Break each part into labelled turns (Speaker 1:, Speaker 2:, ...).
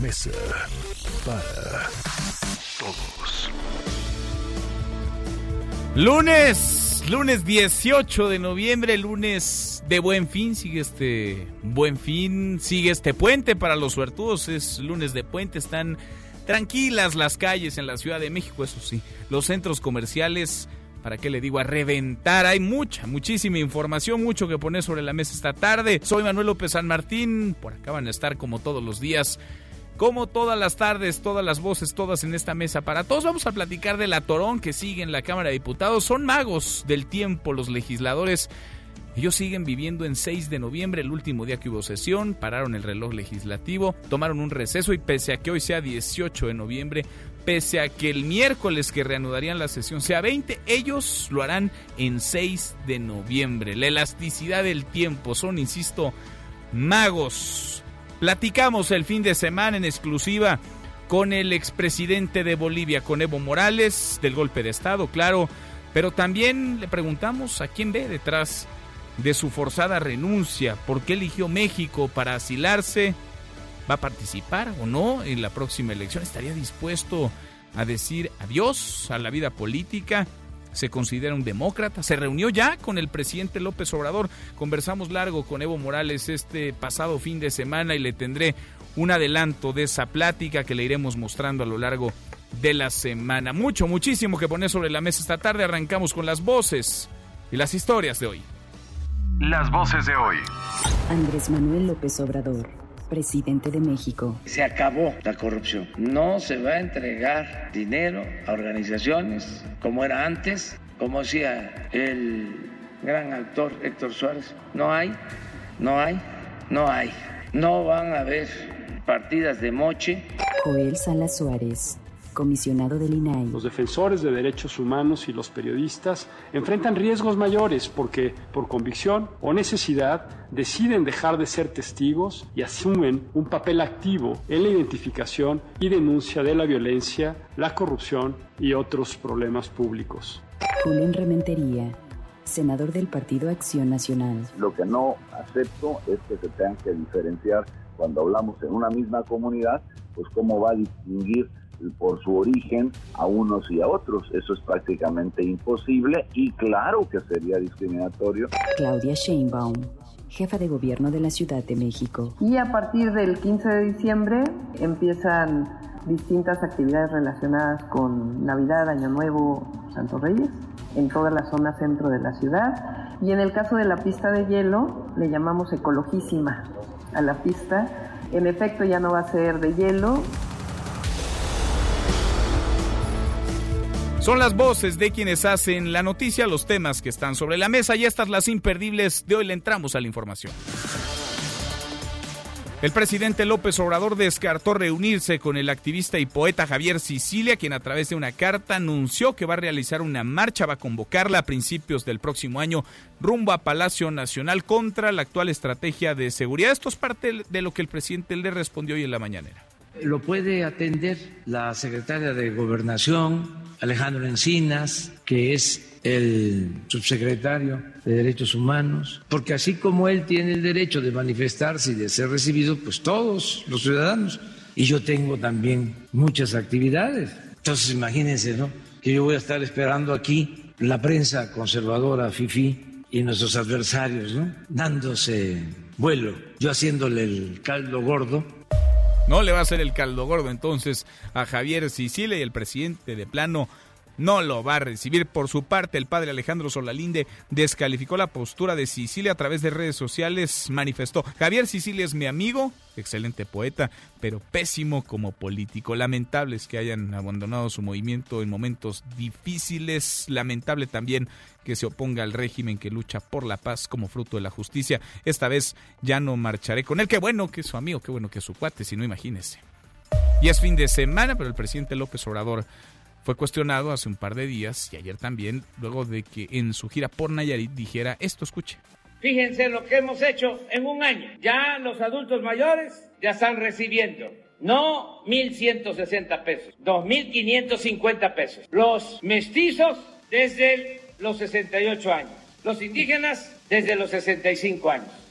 Speaker 1: Mesa para
Speaker 2: Todos.
Speaker 3: Lunes, lunes 18 de noviembre, lunes de buen fin, sigue este buen fin, sigue este puente para los suertudos, es lunes de puente, están tranquilas las calles en la Ciudad de México, eso sí, los centros comerciales, ¿para qué le digo? A reventar, hay mucha, muchísima información, mucho que poner sobre la mesa esta tarde. Soy Manuel López San Martín, por acá van a estar como todos los días como todas las tardes, todas las voces, todas en esta mesa para todos, vamos a platicar del atorón que sigue en la Cámara de Diputados. Son magos del tiempo los legisladores. Ellos siguen viviendo en 6 de noviembre, el último día que hubo sesión, pararon el reloj legislativo, tomaron un receso y pese a que hoy sea 18 de noviembre, pese a que el miércoles que reanudarían la sesión sea 20, ellos lo harán en 6 de noviembre. La elasticidad del tiempo son, insisto, magos. Platicamos el fin de semana en exclusiva con el expresidente de Bolivia, con Evo Morales, del golpe de Estado, claro, pero también le preguntamos a quién ve detrás de su forzada renuncia, por qué eligió México para asilarse, va a participar o no en la próxima elección, estaría dispuesto a decir adiós a la vida política se considera un demócrata. Se reunió ya con el presidente López Obrador. Conversamos largo con Evo Morales este pasado fin de semana y le tendré un adelanto de esa plática que le iremos mostrando a lo largo de la semana. Mucho, muchísimo que poner sobre la mesa esta tarde. Arrancamos con las voces y las historias de hoy.
Speaker 4: Las voces de hoy.
Speaker 5: Andrés Manuel López Obrador, presidente de México.
Speaker 6: Se acabó la corrupción. No se va a entregar dinero a organizaciones como era antes, como decía el gran actor Héctor Suárez. No hay, no hay, no hay. No van a haber partidas de moche.
Speaker 5: Joel Salas Suárez, comisionado del INAI.
Speaker 7: Los defensores de derechos humanos y los periodistas enfrentan riesgos mayores porque, por convicción o necesidad, deciden dejar de ser testigos y asumen un papel activo en la identificación y denuncia de la violencia, la corrupción y otros problemas públicos.
Speaker 5: Julen Rementería, senador del Partido Acción Nacional.
Speaker 8: Lo que no acepto es que se tengan que diferenciar cuando hablamos en una misma comunidad, pues cómo va a distinguir por su origen a unos y a otros. Eso es prácticamente imposible y claro que sería discriminatorio.
Speaker 5: Claudia Sheinbaum, jefa de gobierno de la Ciudad de México.
Speaker 9: Y a partir del 15 de diciembre empiezan distintas actividades relacionadas con Navidad, Año Nuevo, Santos Reyes, en toda la zona centro de la ciudad. Y en el caso de la pista de hielo, le llamamos ecologísima a la pista. En efecto, ya no va a ser de hielo,
Speaker 3: Son las voces de quienes hacen la noticia, los temas que están sobre la mesa y estas las imperdibles de hoy le entramos a la información. El presidente López Obrador descartó reunirse con el activista y poeta Javier Sicilia, quien a través de una carta anunció que va a realizar una marcha, va a convocarla a principios del próximo año rumbo a Palacio Nacional contra la actual estrategia de seguridad. Esto es parte de lo que el presidente le respondió hoy en la mañanera.
Speaker 6: Lo puede atender la secretaria de Gobernación, Alejandro Encinas, que es el subsecretario de Derechos Humanos, porque así como él tiene el derecho de manifestarse y de ser recibido, pues todos los ciudadanos. Y yo tengo también muchas actividades. Entonces imagínense, ¿no? Que yo voy a estar esperando aquí la prensa conservadora, FIFI, y nuestros adversarios, ¿no? Dándose vuelo, yo haciéndole el caldo gordo
Speaker 3: no le va a hacer el caldo gordo entonces a Javier Sicilia y el presidente de plano no lo va a recibir. Por su parte, el padre Alejandro Solalinde descalificó la postura de Sicilia a través de redes sociales. Manifestó, Javier Sicilia es mi amigo, excelente poeta, pero pésimo como político. Lamentable es que hayan abandonado su movimiento en momentos difíciles. Lamentable también que se oponga al régimen que lucha por la paz como fruto de la justicia. Esta vez ya no marcharé con él. Qué bueno que es su amigo, qué bueno que es su cuate, si no imagínese. Y es fin de semana, pero el presidente López Obrador fue cuestionado hace un par de días y ayer también, luego de que en su gira por Nayarit dijera esto, escuche.
Speaker 10: Fíjense lo que hemos hecho en un año. Ya los adultos mayores ya están recibiendo no 1.160 pesos, 2.550 pesos. Los mestizos desde los 68 años. Los indígenas desde los 65 años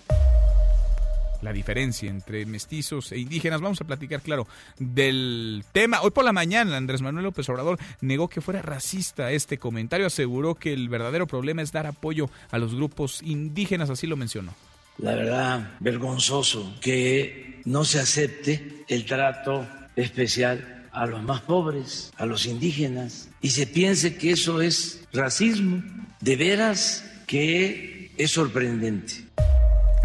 Speaker 3: la diferencia entre mestizos e indígenas. Vamos a platicar, claro, del tema. Hoy por la mañana, Andrés Manuel López Obrador negó que fuera racista este comentario. Aseguró que el verdadero problema es dar apoyo a los grupos indígenas, así lo mencionó.
Speaker 6: La verdad, vergonzoso que no se acepte el trato especial a los más pobres, a los indígenas, y se piense que eso es racismo. De veras que es sorprendente.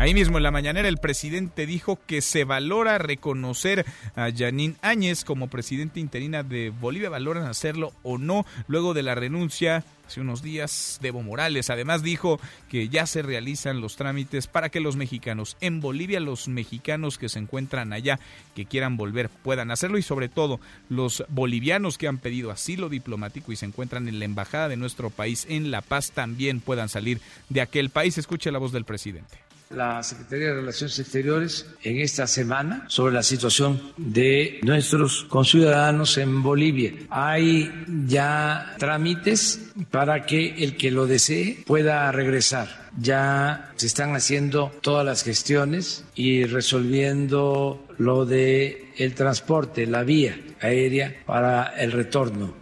Speaker 3: Ahí mismo en la mañanera el presidente dijo que se valora reconocer a Janine Áñez como presidenta interina de Bolivia. Valoran hacerlo o no luego de la renuncia hace unos días de Evo Morales. Además dijo que ya se realizan los trámites para que los mexicanos en Bolivia, los mexicanos que se encuentran allá, que quieran volver, puedan hacerlo y sobre todo los bolivianos que han pedido asilo diplomático y se encuentran en la embajada de nuestro país en La Paz también puedan salir de aquel país. Escuche la voz del presidente
Speaker 6: la Secretaría de Relaciones Exteriores en esta semana sobre la situación de nuestros conciudadanos en Bolivia. Hay ya trámites para que el que lo desee pueda regresar. Ya se están haciendo todas las gestiones y resolviendo lo de el transporte, la vía aérea para el retorno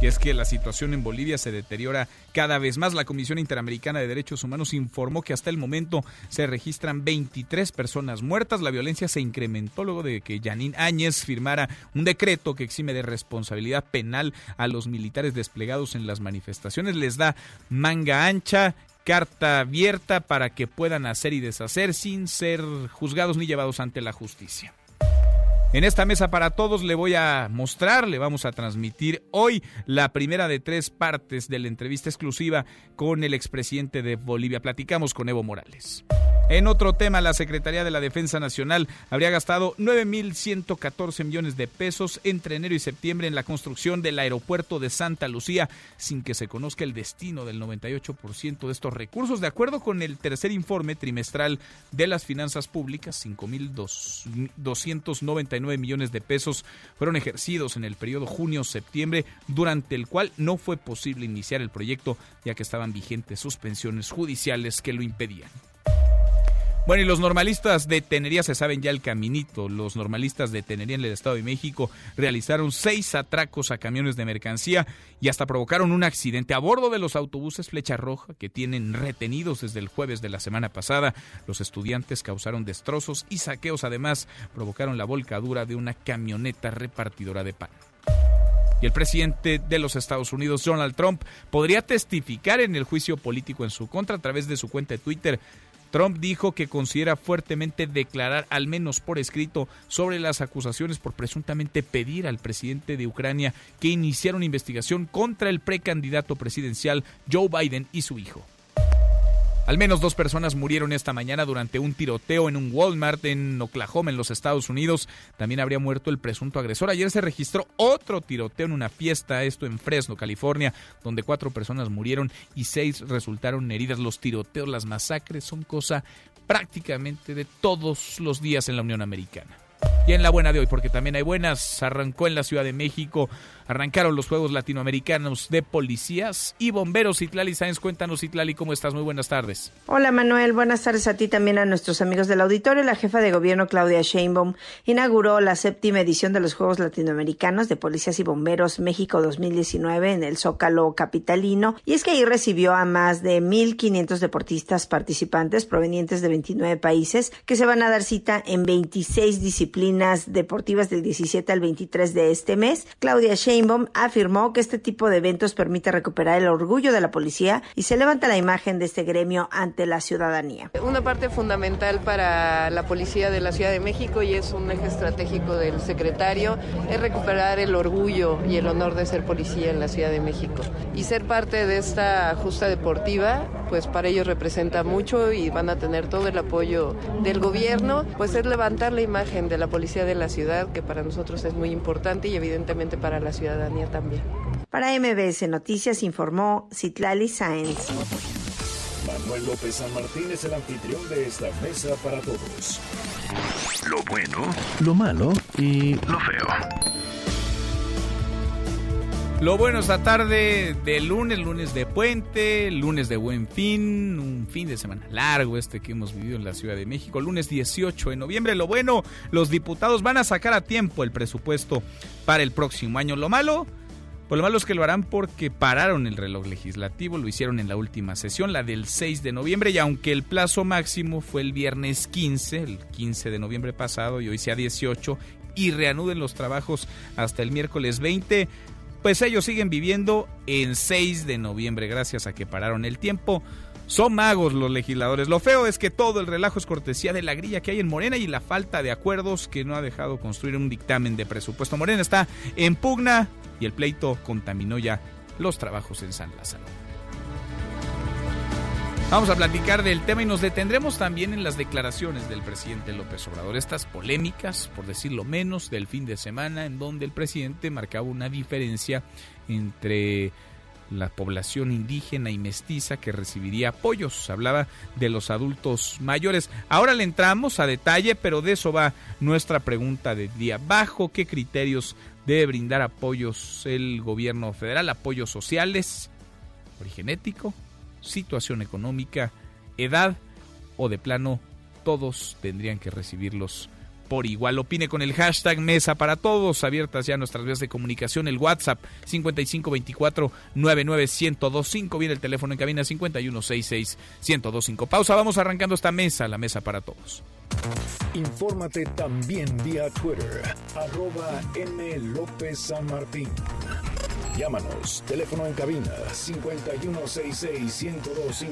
Speaker 3: y es que la situación en Bolivia se deteriora cada vez más. La Comisión Interamericana de Derechos Humanos informó que hasta el momento se registran 23 personas muertas. La violencia se incrementó luego de que Janine Áñez firmara un decreto que exime de responsabilidad penal a los militares desplegados en las manifestaciones. Les da manga ancha carta abierta para que puedan hacer y deshacer sin ser juzgados ni llevados ante la justicia. En esta mesa para todos le voy a mostrar, le vamos a transmitir hoy la primera de tres partes de la entrevista exclusiva con el expresidente de Bolivia. Platicamos con Evo Morales. En otro tema, la Secretaría de la Defensa Nacional habría gastado 9.114 millones de pesos entre enero y septiembre en la construcción del aeropuerto de Santa Lucía, sin que se conozca el destino del 98% de estos recursos. De acuerdo con el tercer informe trimestral de las finanzas públicas, 5.299 millones de pesos fueron ejercidos en el periodo junio-septiembre, durante el cual no fue posible iniciar el proyecto, ya que estaban vigentes suspensiones judiciales que lo impedían. Bueno, y los normalistas de Tenería se saben ya el caminito. Los normalistas de Tenería en el Estado de México realizaron seis atracos a camiones de mercancía y hasta provocaron un accidente a bordo de los autobuses Flecha Roja que tienen retenidos desde el jueves de la semana pasada. Los estudiantes causaron destrozos y saqueos. Además, provocaron la volcadura de una camioneta repartidora de pan. Y el presidente de los Estados Unidos, Donald Trump, podría testificar en el juicio político en su contra a través de su cuenta de Twitter. Trump dijo que considera fuertemente declarar, al menos por escrito, sobre las acusaciones por presuntamente pedir al presidente de Ucrania que iniciara una investigación contra el precandidato presidencial Joe Biden y su hijo. Al menos dos personas murieron esta mañana durante un tiroteo en un Walmart en Oklahoma, en los Estados Unidos. También habría muerto el presunto agresor. Ayer se registró otro tiroteo en una fiesta, esto en Fresno, California, donde cuatro personas murieron y seis resultaron heridas. Los tiroteos, las masacres son cosa prácticamente de todos los días en la Unión Americana. Y en la buena de hoy, porque también hay buenas, arrancó en la Ciudad de México Arrancaron los Juegos Latinoamericanos de Policías y Bomberos. Itlali Sáenz, cuéntanos, Itlali, ¿cómo estás? Muy buenas tardes.
Speaker 11: Hola, Manuel. Buenas tardes a ti también a nuestros amigos del auditorio. La jefa de gobierno, Claudia Sheinbaum, inauguró la séptima edición de los Juegos Latinoamericanos de Policías y Bomberos México 2019 en el Zócalo Capitalino. Y es que ahí recibió a más de 1.500 deportistas participantes provenientes de 29 países que se van a dar cita en 26 disciplinas deportivas del 17 al 23 de este mes. Claudia Sheinbaum afirmó que este tipo de eventos permite recuperar el orgullo de la policía y se levanta la imagen de este gremio ante la ciudadanía.
Speaker 12: Una parte fundamental para la policía de la Ciudad de México y es un eje estratégico del secretario es recuperar el orgullo y el honor de ser policía en la Ciudad de México y ser parte de esta justa deportiva pues para ellos representa mucho y van a tener todo el apoyo del gobierno, pues es levantar la imagen de la policía de la ciudad, que para nosotros es muy importante y evidentemente para la ciudadanía también.
Speaker 11: Para MBS Noticias informó Citlali Sáenz.
Speaker 1: Manuel López San Martín es el anfitrión de esta mesa para todos.
Speaker 2: Lo bueno,
Speaker 1: Lo malo
Speaker 2: y lo feo.
Speaker 3: Lo bueno esta tarde de lunes, lunes de puente, lunes de buen fin, un fin de semana largo este que hemos vivido en la Ciudad de México, lunes 18 de noviembre. Lo bueno, los diputados van a sacar a tiempo el presupuesto para el próximo año. Lo malo, pues lo malo es que lo harán porque pararon el reloj legislativo, lo hicieron en la última sesión, la del 6 de noviembre, y aunque el plazo máximo fue el viernes 15, el 15 de noviembre pasado, y hoy sea 18, y reanuden los trabajos hasta el miércoles 20, pues ellos siguen viviendo en 6 de noviembre gracias a que pararon el tiempo. Son magos los legisladores. Lo feo es que todo el relajo es cortesía de la grilla que hay en Morena y la falta de acuerdos que no ha dejado construir un dictamen de presupuesto. Morena está en pugna y el pleito contaminó ya los trabajos en San Lázaro. Vamos a platicar del tema y nos detendremos también en las declaraciones del presidente López Obrador. Estas polémicas, por decirlo menos, del fin de semana en donde el presidente marcaba una diferencia entre la población indígena y mestiza que recibiría apoyos. Hablaba de los adultos mayores. Ahora le entramos a detalle, pero de eso va nuestra pregunta del día. ¿Bajo qué criterios debe brindar apoyos el gobierno federal? ¿Apoyos sociales? ¿Origen ético? Situación económica, edad o de plano todos tendrían que recibirlos por igual. Opine con el hashtag Mesa para Todos. Abiertas ya nuestras vías de comunicación. El WhatsApp 5524-99125. Viene el teléfono en cabina 5166-1025. Pausa. Vamos arrancando esta mesa, la Mesa para Todos.
Speaker 1: Infórmate también vía Twitter, arroba M. López San Martín. Llámanos, teléfono en cabina 5166-1025.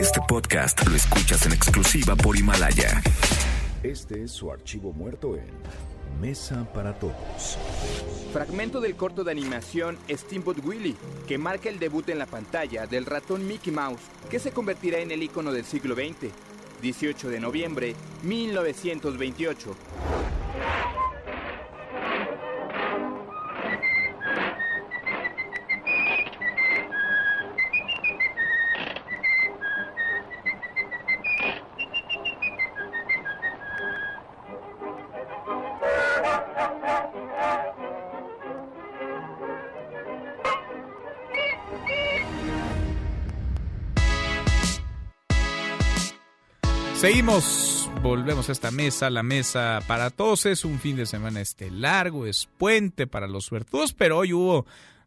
Speaker 2: Este podcast lo escuchas en exclusiva por Himalaya.
Speaker 1: Este es su archivo muerto en Mesa para Todos.
Speaker 13: Fragmento del corto de animación Steamboat Willie, que marca el debut en la pantalla del ratón Mickey Mouse, que se convertirá en el icono del siglo XX. 18 de noviembre 1928.
Speaker 3: Seguimos, volvemos a esta mesa, la mesa para todos. Es un fin de semana este largo, es puente para los suertudos, pero hoy hubo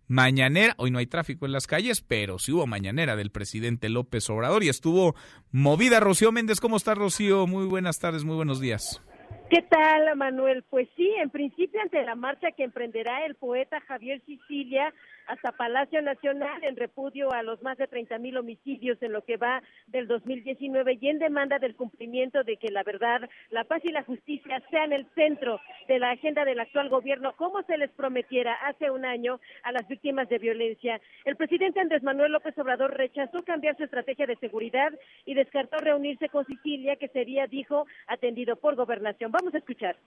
Speaker 3: mañanera, hoy no hay tráfico en las calles, pero sí hubo mañanera del presidente López Obrador y estuvo movida Rocío Méndez. ¿Cómo está Rocío? Muy buenas tardes, muy buenos días.
Speaker 14: ¿Qué tal, Manuel? Pues sí, en principio ante la marcha que emprenderá el poeta Javier Sicilia hasta Palacio Nacional en repudio a los más de 30 mil homicidios en lo que va del 2019 y en demanda del cumplimiento de que la verdad, la paz y la justicia sean el centro de la agenda del actual gobierno, como se les prometiera hace un año a las víctimas de violencia. El presidente Andrés Manuel López Obrador rechazó cambiar su estrategia de seguridad y descartó reunirse con Sicilia, que sería, dijo, atendido por gobernación. Vamos a escuchar.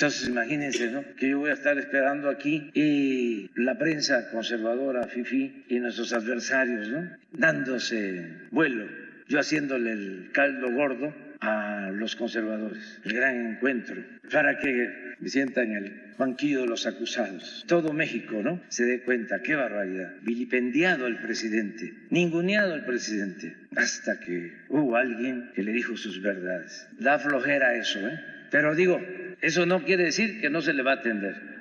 Speaker 6: Entonces, imagínense, ¿no? Que yo voy a estar esperando aquí y la prensa conservadora, FIFI, y nuestros adversarios, ¿no? Dándose vuelo, yo haciéndole el caldo gordo a los conservadores, el gran encuentro, para que me sientan en el banquillo de los acusados. Todo México, ¿no? Se dé cuenta, qué barbaridad. Vilipendiado el presidente, ninguneado el presidente, hasta que hubo alguien que le dijo sus verdades. Da flojera eso, ¿eh? Pero digo, eso no quiere decir que no se le va a atender.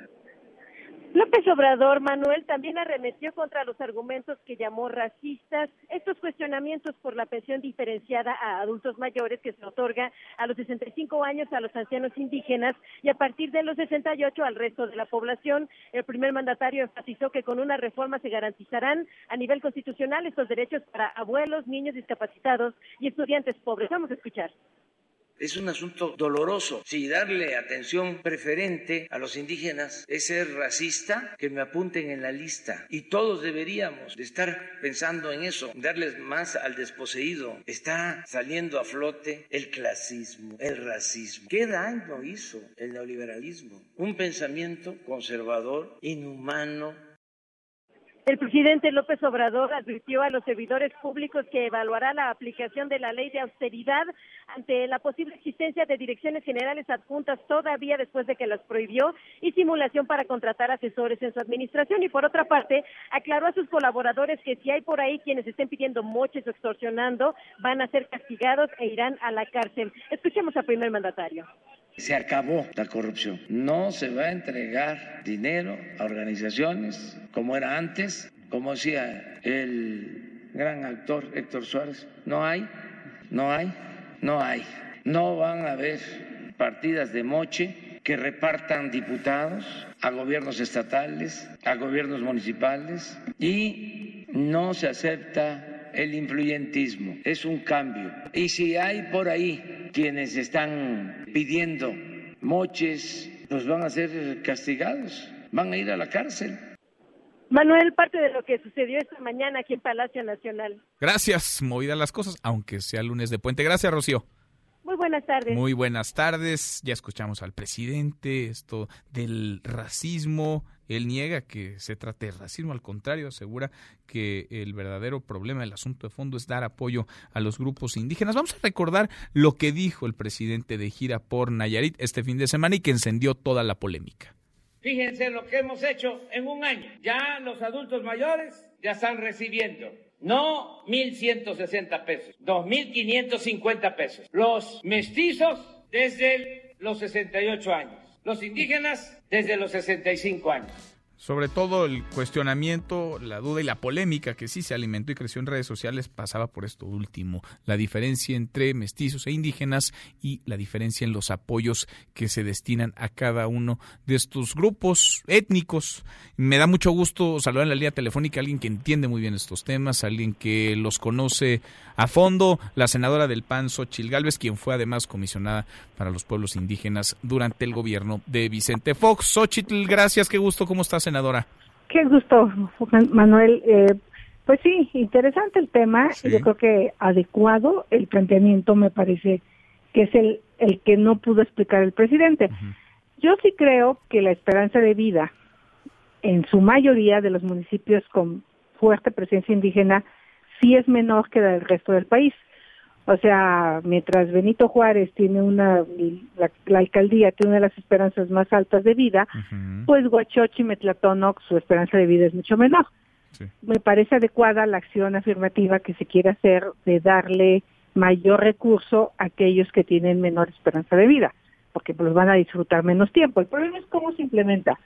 Speaker 14: López Obrador, Manuel, también arremetió contra los argumentos que llamó racistas, estos cuestionamientos por la pensión diferenciada a adultos mayores que se otorga a los 65 años a los ancianos indígenas y a partir de los 68 al resto de la población. El primer mandatario enfatizó que con una reforma se garantizarán a nivel constitucional estos derechos para abuelos, niños discapacitados y estudiantes pobres. Vamos a escuchar.
Speaker 6: Es un asunto doloroso. Si darle atención preferente a los indígenas es ser racista, que me apunten en la lista. Y todos deberíamos de estar pensando en eso, darles más al desposeído. Está saliendo a flote el clasismo, el racismo. ¿Qué daño hizo el neoliberalismo? Un pensamiento conservador, inhumano,
Speaker 14: el presidente López Obrador advirtió a los servidores públicos que evaluará la aplicación de la ley de austeridad ante la posible existencia de direcciones generales adjuntas todavía después de que las prohibió y simulación para contratar asesores en su administración. Y por otra parte, aclaró a sus colaboradores que si hay por ahí quienes estén pidiendo moches o extorsionando, van a ser castigados e irán a la cárcel. Escuchemos al primer mandatario.
Speaker 6: Se acabó la corrupción. No se va a entregar dinero a organizaciones como era antes, como decía el gran actor Héctor Suárez. No hay, no hay, no hay. No van a haber partidas de moche que repartan diputados a gobiernos estatales, a gobiernos municipales y no se acepta el influyentismo. Es un cambio. Y si hay por ahí quienes están pidiendo moches, pues van a ser castigados, van a ir a la cárcel.
Speaker 14: Manuel, parte de lo que sucedió esta mañana aquí en Palacio Nacional.
Speaker 3: Gracias, movidas las cosas, aunque sea lunes de puente. Gracias, Rocío.
Speaker 14: Muy buenas tardes.
Speaker 3: Muy buenas tardes. Ya escuchamos al presidente, esto del racismo. Él niega que se trate de racismo, al contrario, asegura que el verdadero problema del asunto de fondo es dar apoyo a los grupos indígenas. Vamos a recordar lo que dijo el presidente de gira por Nayarit este fin de semana y que encendió toda la polémica.
Speaker 10: Fíjense lo que hemos hecho en un año. Ya los adultos mayores ya están recibiendo no 1.160 pesos, 2.550 pesos. Los mestizos desde los 68 años. Los indígenas desde los 65 años
Speaker 3: sobre todo el cuestionamiento, la duda y la polémica que sí se alimentó y creció en redes sociales pasaba por esto último, la diferencia entre mestizos e indígenas y la diferencia en los apoyos que se destinan a cada uno de estos grupos étnicos. Me da mucho gusto saludar en la línea telefónica a alguien que entiende muy bien estos temas, alguien que los conoce a fondo, la senadora del PAN, Xochil Gálvez, quien fue además comisionada para los pueblos indígenas durante el gobierno de Vicente Fox. Xochitl, gracias, qué gusto, ¿cómo estás? Senadora.
Speaker 15: Qué gusto, Manuel. Eh, pues sí, interesante el tema. Yo creo que adecuado el planteamiento me parece que es el, el que no pudo explicar el presidente. Yo sí creo que la esperanza de vida en su mayoría de los municipios con fuerte presencia indígena sí es menor que la del resto del país. O sea, mientras Benito Juárez tiene una, la, alcaldía tiene una de las esperanzas más altas de vida, pues Huachochi y Metlatónoc su esperanza de vida es mucho menor. Me parece adecuada la acción afirmativa que se quiere hacer de darle mayor recurso a aquellos que tienen menor esperanza de vida, porque los van a disfrutar menos tiempo. El problema es cómo se implementa.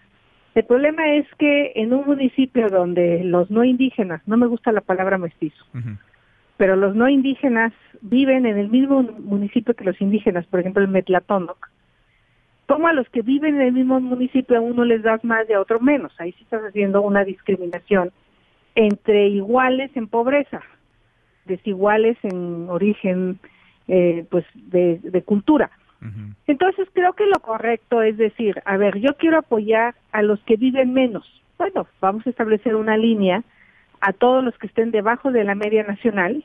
Speaker 15: El problema es que en un municipio donde los no indígenas, no me gusta la palabra mestizo, pero los no indígenas viven en el mismo municipio que los indígenas, por ejemplo, el Metlatónoc, ¿cómo a los que viven en el mismo municipio a uno les das más y a otro menos? Ahí sí estás haciendo una discriminación entre iguales en pobreza, desiguales en origen, eh, pues, de, cultura. Entonces creo que lo correcto es decir, a ver, yo quiero apoyar a los que viven menos. Bueno, vamos a establecer una línea a todos los que estén debajo de la media nacional,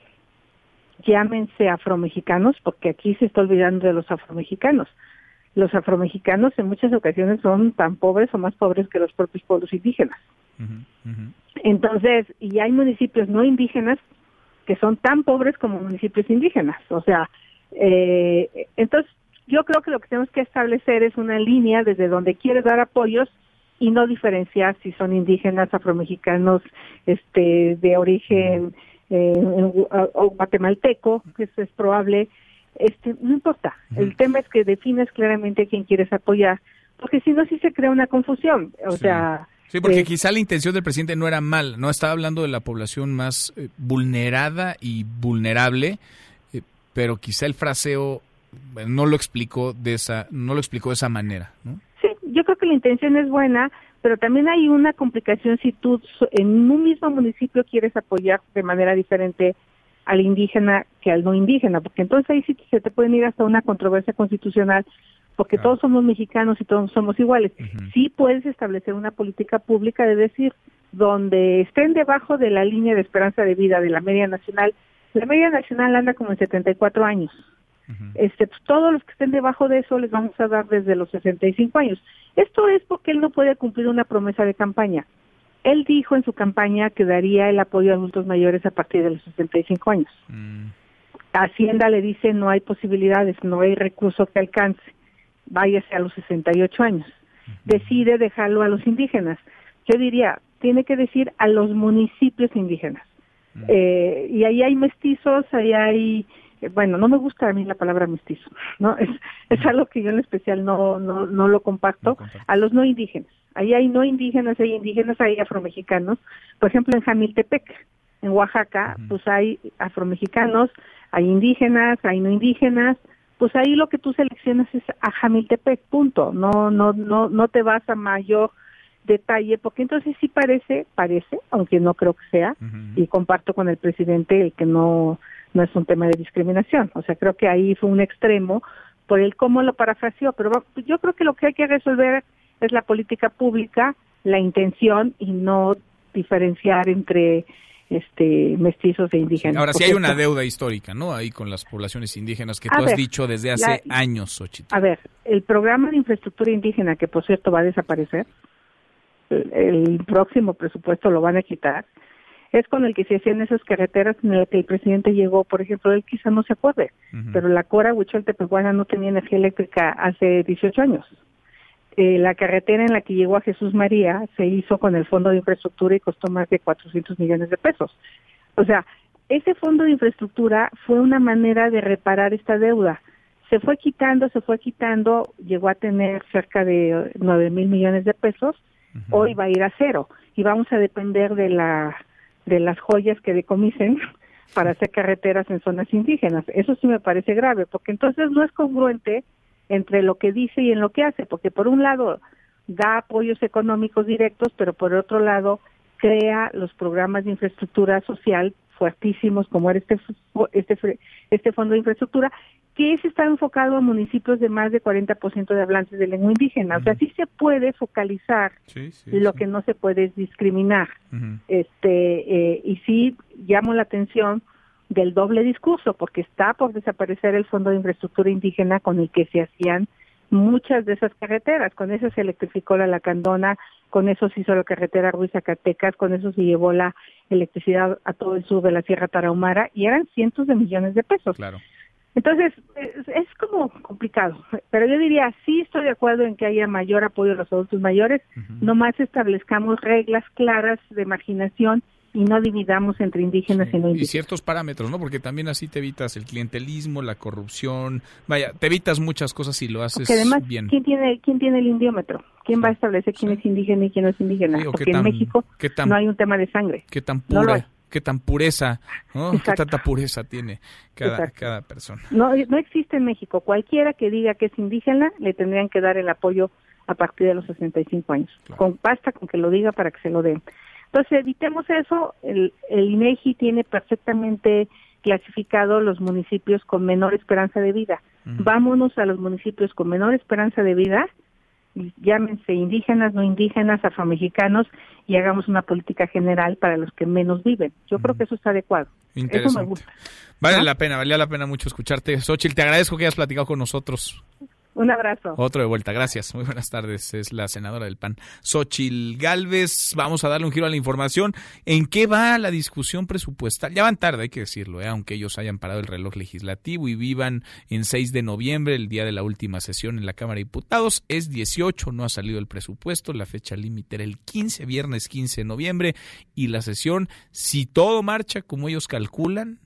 Speaker 15: llámense afromexicanos, porque aquí se está olvidando de los afromexicanos. Los afromexicanos en muchas ocasiones son tan pobres o más pobres que los propios pueblos indígenas. Entonces, y hay municipios no indígenas que son tan pobres como municipios indígenas. O sea, eh, entonces yo creo que lo que tenemos que establecer es una línea desde donde quiere dar apoyos y no diferenciar si son indígenas, afromexicanos, este, de origen eh, o guatemalteco, que eso es probable, este, no importa. El tema es que defines claramente a quién quieres apoyar, porque si no, sí se crea una confusión. O sea.
Speaker 3: Sí, porque quizá la intención del presidente no era mal, no estaba hablando de la población más eh, vulnerada y vulnerable, eh, pero quizá el fraseo no lo explicó de esa, no lo explicó de esa manera, ¿no?
Speaker 15: Yo creo que la intención es buena, pero también hay una complicación si tú en un mismo municipio quieres apoyar de manera diferente al indígena que al no indígena, porque entonces ahí sí se te pueden ir hasta una controversia constitucional, porque todos somos mexicanos y todos somos iguales. Sí puedes establecer una política pública de decir, donde estén debajo de la línea de esperanza de vida de la media nacional, la media nacional anda como en 74 años. Este, pues, todos los que estén debajo de eso les vamos a dar desde los 65 años. Esto es porque él no puede cumplir una promesa de campaña. Él dijo en su campaña que daría el apoyo a adultos mayores a partir de los 65 años. Hacienda le dice no hay posibilidades, no hay recurso que alcance, váyase a los 68 años. Decide dejarlo a los indígenas. Yo diría, tiene que decir a los municipios indígenas. Eh, y ahí hay mestizos, ahí hay bueno, no me gusta a mí la palabra mestizo, ¿no? Es, es algo que yo en especial no, no, no lo comparto. A los no indígenas. Ahí hay no indígenas, hay indígenas, hay afromexicanos. Por ejemplo, en Jamiltepec, en Oaxaca, pues hay afromexicanos, hay indígenas, hay no indígenas. Pues ahí lo que tú seleccionas es a Jamiltepec, punto. No, no, no, no te vas a mayor detalle, porque entonces sí parece, parece, aunque no creo que sea, y comparto con el presidente el que no no es un tema de discriminación. O sea, creo que ahí fue un extremo por el cómo lo parafraseó, pero yo creo que lo que hay que resolver es la política pública, la intención y no diferenciar entre este mestizos e indígenas.
Speaker 3: Ahora sí hay una deuda histórica, ¿no? Ahí con las poblaciones indígenas que tú has dicho desde hace años, Xochitl.
Speaker 15: A ver, el programa de infraestructura indígena que por cierto va a desaparecer, el próximo presupuesto lo van a quitar es con el que se hacían esas carreteras en las que el presidente llegó, por ejemplo, él quizá no se acuerde, pero la Cora Huicholtepehuana no tenía energía eléctrica hace 18 años. Eh, la carretera en la que llegó a Jesús María se hizo con el Fondo de Infraestructura y costó más de 400 millones de pesos. O sea, ese Fondo de Infraestructura fue una manera de reparar esta deuda. Se fue quitando, se fue quitando, llegó a tener cerca de 9 mil millones de pesos, hoy va a ir a cero y vamos a depender de la de las joyas que decomisen para hacer carreteras en zonas indígenas. Eso sí me parece grave, porque entonces no es congruente entre lo que dice y en lo que hace, porque por un lado da apoyos económicos directos, pero por otro lado crea los programas de infraestructura social fuertísimos como era este, este, este fondo de infraestructura, que ese está enfocado a municipios de más de 40% de hablantes de lengua indígena. O sea, sí se puede focalizar, lo que no se puede es discriminar. este eh, Y sí llamo la atención del doble discurso, porque está por desaparecer el Fondo de Infraestructura Indígena con el que se hacían muchas de esas carreteras. Con eso se electrificó la Lacandona, con eso se hizo la carretera Ruiz Zacatecas, con eso se llevó la electricidad a todo el sur de la Sierra Tarahumara y eran cientos de millones de pesos.
Speaker 3: Claro.
Speaker 15: Entonces, es, como complicado, pero yo diría, sí estoy de acuerdo en que haya mayor apoyo a los adultos mayores, nomás establezcamos reglas claras de marginación y no dividamos entre indígenas y no indígenas.
Speaker 3: Y ciertos parámetros, ¿no? Porque también así te evitas el clientelismo, la corrupción, vaya, te evitas muchas cosas si lo haces
Speaker 15: además,
Speaker 3: bien.
Speaker 15: ¿quién tiene, ¿Quién tiene el indiómetro? ¿Quién va a establecer quién es indígena y quién no es indígena? Porque en México no hay un tema de sangre.
Speaker 3: ¿Qué tan pura? qué tan pureza, ¿no? qué tanta pureza tiene cada, cada persona.
Speaker 15: No, no existe en México. Cualquiera que diga que es indígena le tendrían que dar el apoyo a partir de los 65 años. Con basta con que lo diga para que se lo den. Entonces, evitemos eso. El, el INEGI tiene perfectamente clasificado los municipios con menor esperanza de vida. Vámonos a los municipios con menor esperanza de vida, llámense indígenas, no indígenas, afromexicanos, y hagamos una política general para los que menos viven. Yo creo que eso está adecuado. Eso me gusta.
Speaker 3: Vale la pena, valía la pena mucho escucharte. Xochitl, te agradezco que hayas platicado con nosotros.
Speaker 15: Un abrazo.
Speaker 3: Otro de vuelta, gracias. Muy buenas tardes. Es la senadora del PAN, Xochil Galvez. Vamos a darle un giro a la información. ¿En qué va la discusión presupuestal? Ya van tarde, hay que decirlo, ¿eh? aunque ellos hayan parado el reloj legislativo y vivan en 6 de noviembre, el día de la última sesión en la Cámara de Diputados. Es 18, no ha salido el presupuesto. La fecha límite era el 15, viernes 15 de noviembre. Y la sesión, si todo marcha como ellos calculan,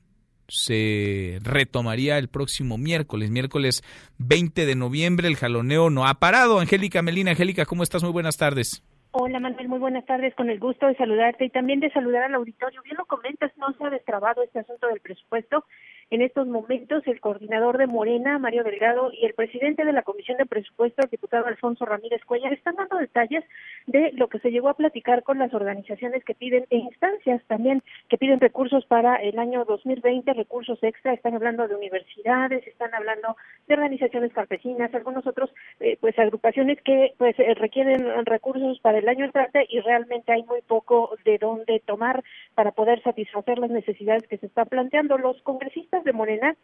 Speaker 3: se retomaría el próximo miércoles, miércoles 20 de noviembre. El jaloneo no ha parado. Angélica Melina, Angélica, ¿cómo estás? Muy buenas tardes.
Speaker 16: Hola Manuel, muy buenas tardes, con el gusto de saludarte y también de saludar al auditorio. Bien lo comentas, no se ha destrabado este asunto del presupuesto. En estos momentos, el coordinador de Morena, Mario Delgado, y el presidente de la Comisión de Presupuesto, el diputado Alfonso Ramírez Cuellar, están dando detalles de lo que se llegó a platicar con las organizaciones que piden e instancias también que piden recursos para el año 2020, recursos extra, están hablando de universidades, están hablando de organizaciones campesinas, algunos otros eh, pues agrupaciones que pues eh, requieren recursos para el año entrante y realmente hay muy poco de dónde tomar para poder satisfacer las necesidades que se están planteando. Los congresistas de Morena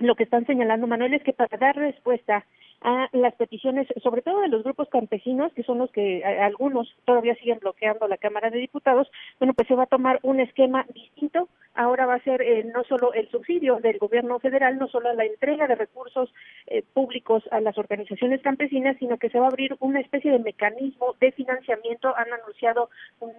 Speaker 16: lo que están señalando, Manuel, es que para dar respuesta a las peticiones, sobre todo de los grupos campesinos, que son los que algunos todavía siguen bloqueando la Cámara de Diputados, bueno, pues se va a tomar un esquema distinto. Ahora va a ser eh, no solo el subsidio del gobierno federal, no solo la entrega de recursos eh, públicos a las organizaciones campesinas, sino que se va a abrir una especie de mecanismo de financiamiento. Han anunciado un,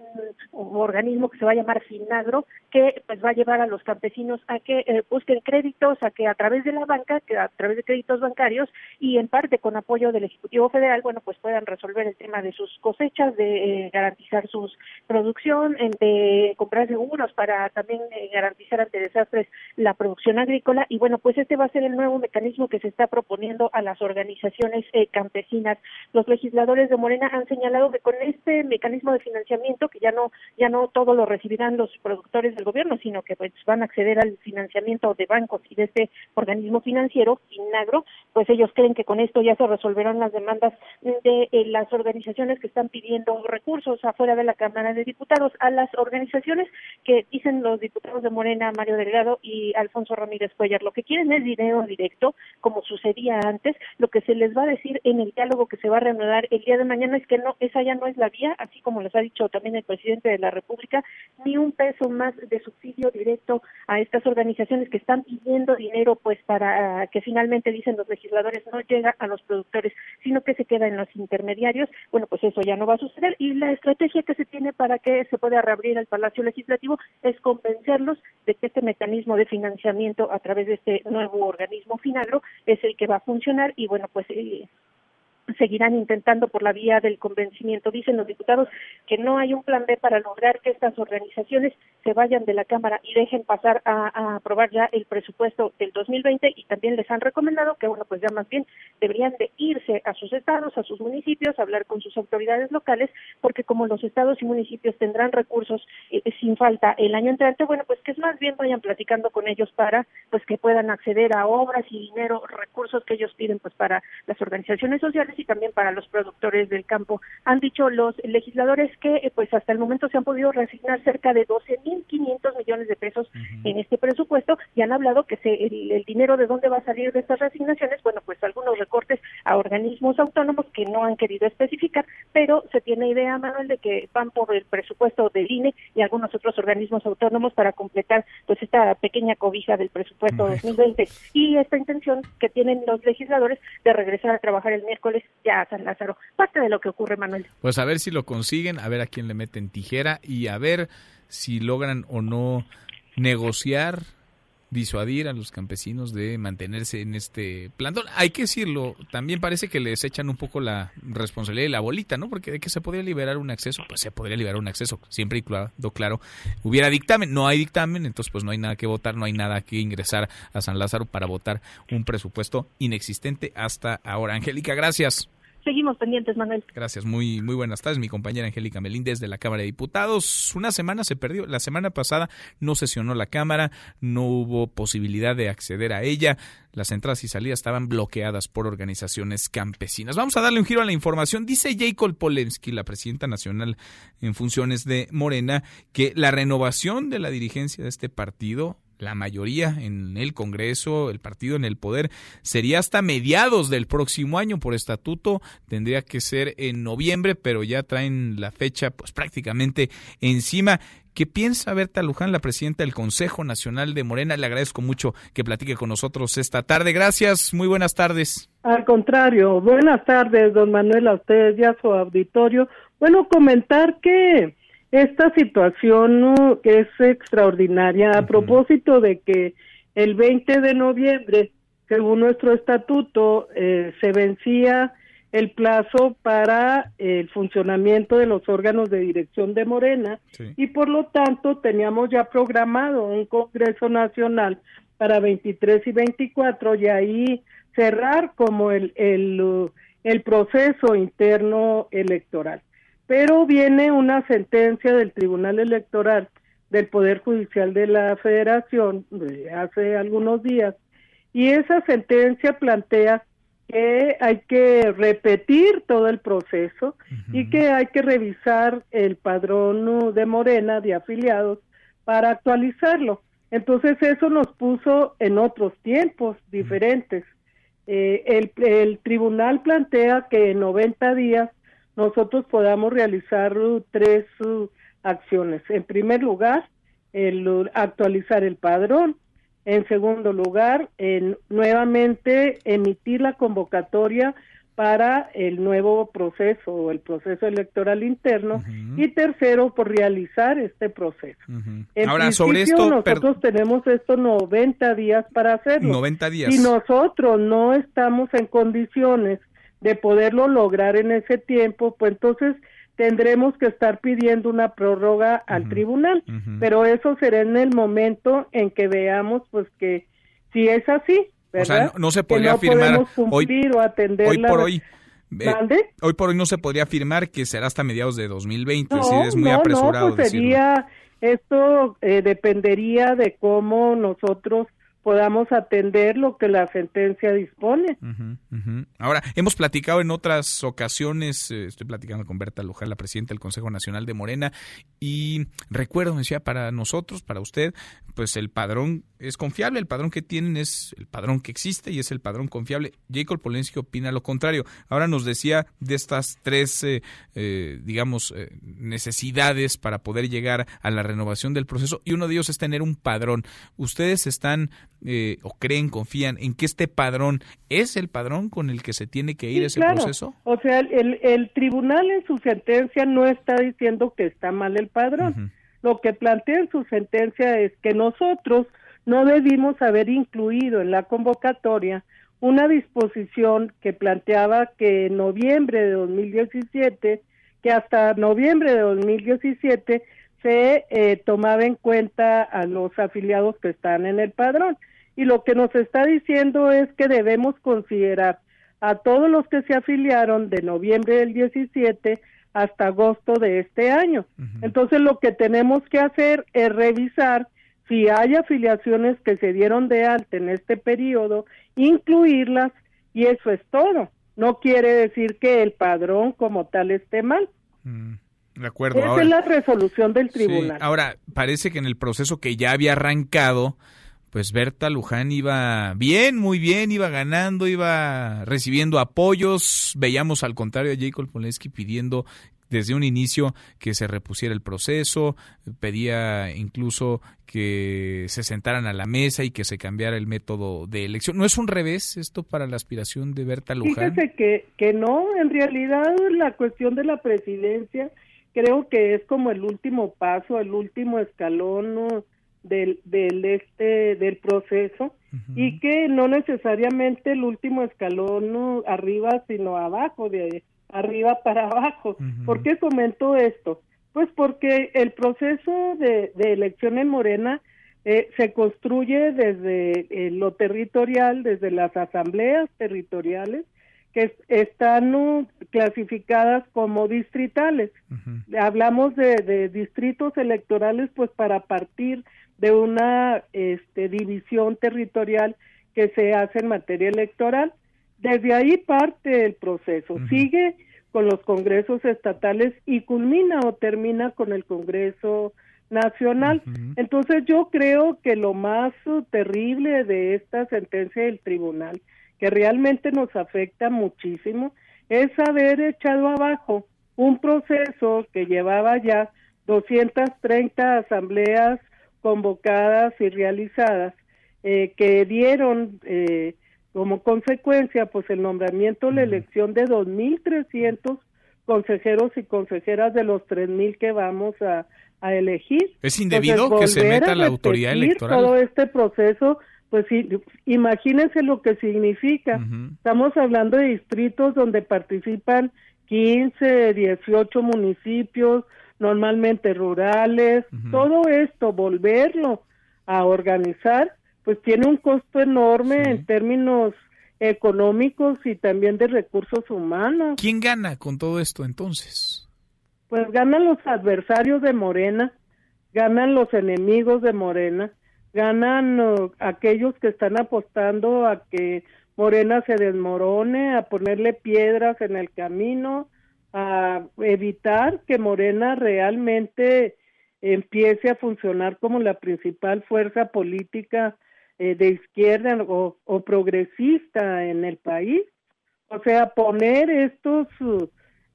Speaker 16: organismo que se va a llamar Finagro, que pues va a llevar a los campesinos a que eh, busquen créditos, a que a través de la banca, que a través de créditos bancarios y en parte con apoyo del Ejecutivo Federal, bueno, pues puedan resolver el tema de sus cosechas, de eh, garantizar su producción, de comprar seguros para también eh, garantizar ante desastres la producción agrícola y bueno, pues este va a ser el nuevo mecanismo que se está proponiendo a las organizaciones eh, campesinas. Los legisladores de Morena han señalado que con este mecanismo de financiamiento, que ya no ya no todo lo recibirán los productores del gobierno, sino que pues van a acceder al financiamiento de bancos y de este organismo financiero, Finagro, pues ellos creen que con esto ya se resolverán las demandas de eh, las organizaciones que están pidiendo recursos afuera de la Cámara de Diputados, a las organizaciones que dicen los diputados de Morena, Mario Delgado y Alfonso Ramírez Cuellar, lo que quieren es dinero directo, como sucedía antes, lo que se les va a decir en el diálogo que se va a reanudar el día de mañana es que no, esa ya no es la vía, así como les ha dicho también el presidente de la República, ni un peso más de subsidio directo a estas organizaciones que están pidiendo dinero pues para que finalmente dicen los legisladores no llega a los productores, sino que se queda en los intermediarios. Bueno, pues eso ya no va a suceder y la estrategia que se tiene para que se pueda reabrir el Palacio Legislativo es convencerlos de que este mecanismo de financiamiento a través de este nuevo organismo Finagro es el que va a funcionar y bueno, pues eh, seguirán intentando por la vía del convencimiento. Dicen los diputados que no hay un plan B para lograr que estas organizaciones se vayan de la Cámara y dejen pasar a, aprobar ya el presupuesto del 2020 y también les han recomendado que, bueno, pues ya más bien deberían de irse a sus estados, a sus municipios, hablar con sus autoridades locales, porque como los estados y municipios tendrán recursos eh, sin falta el año entrante, bueno, pues que es más bien vayan platicando con ellos para, pues que puedan acceder a obras y dinero, recursos que ellos piden, pues para las organizaciones sociales y también para los productores del campo. Han dicho los legisladores que eh, pues hasta el momento se han podido reasignar cerca de 12.500 millones de pesos en este presupuesto y han hablado que se, el, dinero de dónde va a salir de estas reasignaciones, bueno, pues algunos recortes a organismos autónomos que no han querido especificar, pero se tiene idea, Manuel, de que van por el presupuesto del INE y algunos otros organismos autónomos para completar pues esta pequeña cobija del presupuesto 2020 y esta intención que tienen los legisladores de regresar a trabajar el miércoles ya San Lázaro. Parte de lo que ocurre, Manuel.
Speaker 3: Pues a ver si lo consiguen, a ver a quién le meten tijera y a ver si logran o no negociar disuadir a los campesinos de mantenerse en este plantón. Hay que decirlo, también parece que les echan un poco la responsabilidad de la bolita, ¿no? Porque de que se podría liberar un acceso, pues se podría liberar un acceso, siempre y claro, claro, hubiera dictamen, no hay dictamen, entonces pues no hay nada que votar, no hay nada que ingresar a San Lázaro para votar un presupuesto inexistente hasta ahora. Angélica, gracias.
Speaker 16: Seguimos pendientes, Manuel.
Speaker 3: Gracias, muy, muy buenas tardes. Mi compañera Angélica Melíndez de la Cámara de Diputados. Una semana se perdió. La semana pasada no sesionó la Cámara, no hubo posibilidad de acceder a ella. Las entradas y salidas estaban bloqueadas por organizaciones campesinas. Vamos a darle un giro a la información. Dice Jacob Polensky, la presidenta nacional en funciones de Morena, que la renovación de la dirigencia de este partido la mayoría en el Congreso, el partido en el poder, sería hasta mediados del próximo año por estatuto, tendría que ser en noviembre, pero ya traen la fecha pues prácticamente encima. ¿Qué piensa Berta Luján, la presidenta del Consejo Nacional de Morena? Le agradezco mucho que platique con nosotros esta tarde. Gracias, muy buenas tardes.
Speaker 17: Al contrario, buenas tardes, don Manuel, a ustedes y a su auditorio. Bueno, comentar que esta situación que es extraordinaria a propósito de que el 20 de noviembre, según nuestro estatuto, eh, se vencía el plazo para el funcionamiento de los órganos de dirección de Morena y por lo tanto teníamos ya programado un Congreso Nacional para 23 y 24 y ahí cerrar como el, el, el proceso interno electoral. Pero viene una sentencia del Tribunal Electoral del Poder Judicial de la Federación de hace algunos días y esa sentencia plantea que hay que repetir todo el proceso y que hay que revisar el padrón de Morena de afiliados para actualizarlo. Entonces eso nos puso en otros tiempos diferentes. Eh, el, el, tribunal plantea que en 90 días nosotros podamos realizar tres uh, acciones. En primer lugar, el actualizar el padrón. En segundo lugar, en, nuevamente emitir la convocatoria para el nuevo proceso o el proceso electoral interno y tercero por realizar este proceso.
Speaker 3: Ahora sobre esto
Speaker 17: nosotros tenemos estos 90 días para hacerlo.
Speaker 3: 90 días.
Speaker 17: Si nosotros no estamos en condiciones de poderlo lograr en ese tiempo, pues entonces tendremos que estar pidiendo una prórroga al tribunal, pero eso será en el momento en que veamos pues que si es así, ¿verdad?
Speaker 3: O sea, no, se podría afirmar hoy,
Speaker 17: o atender
Speaker 3: hoy por hoy. Eh, hoy por hoy no se podría afirmar que será hasta mediados de 2020, si es muy apresurado.
Speaker 17: No, pues sería, esto eh, dependería de cómo nosotros podamos atender lo que la sentencia dispone.
Speaker 3: Ahora, hemos platicado en otras ocasiones, eh, estoy platicando con Berta Luján, la presidenta del Consejo Nacional de Morena, y recuerdo, decía, para nosotros, para usted, pues el padrón es confiable, el padrón que tienen es el padrón que existe y es el padrón confiable. Jacob Polensky opina lo contrario. Ahora nos decía de estas tres, eh, eh, digamos, necesidades para poder llegar a la renovación del proceso, y uno de ellos es tener un padrón. Ustedes están eh, o creen, confían en que este padrón es el padrón con el que se tiene que ir ese proceso?
Speaker 17: O sea, el, el, tribunal en su sentencia no está diciendo que está mal el padrón. Lo que plantea en su sentencia es que nosotros no debimos haber incluido en la convocatoria una disposición que planteaba que en noviembre de 2017, que hasta noviembre de 2017 se eh, tomaba en cuenta a los afiliados que están en el padrón y lo que nos está diciendo es que debemos considerar a todos los que se afiliaron de noviembre del 17 hasta agosto de este año. Entonces lo que tenemos que hacer es revisar si hay afiliaciones que se dieron de alta en este periodo, incluirlas y eso es todo. No quiere decir que el padrón como tal esté mal.
Speaker 3: Mm, de acuerdo.
Speaker 17: Esa es la resolución del tribunal.
Speaker 3: Ahora, parece que en el proceso que ya había arrancado, pues Berta Luján iba bien, muy bien, iba ganando, iba recibiendo apoyos. Veíamos al contrario a Jacob Polensky pidiendo desde un inicio que se repusiera el proceso, pedía incluso que se sentaran a la mesa y que se cambiara el método de elección. ¿No es un revés esto para la aspiración de Berta Luján?
Speaker 17: Fíjese que, que no, en realidad la cuestión de la presidencia creo que es como el último paso, el último escalón. Del, del este del proceso y que no necesariamente el último escalón no arriba sino abajo de arriba para abajo ¿por qué comento esto? pues porque el proceso de, de elección en Morena eh, se construye desde eh, lo territorial desde las asambleas territoriales que están clasificadas como distritales. Hablamos de, de, distritos electorales pues para partir de una este, división territorial que se hace en materia electoral. Desde ahí parte el proceso, sigue con los congresos estatales y culmina o termina con el Congreso Nacional. Entonces yo creo que lo más terrible de esta sentencia del tribunal, que realmente nos afecta muchísimo, es haber echado abajo un proceso que llevaba ya 230 asambleas convocadas y realizadas eh, que dieron eh, como consecuencia pues el nombramiento la elección de 2.300 consejeros y consejeras de los 3.000 que vamos a, a elegir.
Speaker 3: ¿Es indebido que se meta la autoridad electoral?
Speaker 17: Todo este proceso, pues imagínense lo que significa. Estamos hablando de distritos donde participan 15, 18 municipios, normalmente rurales, todo esto, volverlo a organizar, pues tiene un costo enorme en términos económicos y también de recursos humanos.
Speaker 3: ¿Quién gana con todo esto entonces?
Speaker 17: pues ganan los adversarios de Morena, ganan los enemigos de Morena, ganan uh, aquellos que están apostando a que Morena se desmorone, a ponerle piedras en el camino, a evitar que Morena realmente empiece a funcionar como la principal fuerza política eh, de izquierda o, progresista en el país. O sea, poner estos,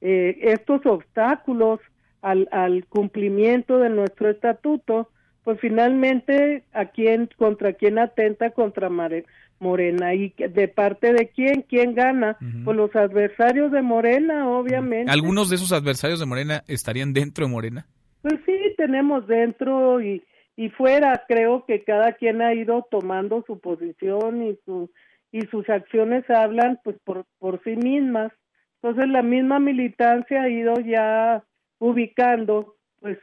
Speaker 17: eh, estos obstáculos al, al cumplimiento de nuestro estatuto, pues finalmente a quién, contra quién atenta contra Morena y de parte de quién, quién gana, pues los adversarios de Morena, obviamente.
Speaker 3: ¿Algunos de esos adversarios de Morena estarían dentro de Morena?
Speaker 17: Pues sí, tenemos dentro y, y fuera, creo que cada quien ha ido tomando su posición y su y sus acciones hablan pues por, por sí mismas. Entonces la misma militancia ha ido ya ubicando pues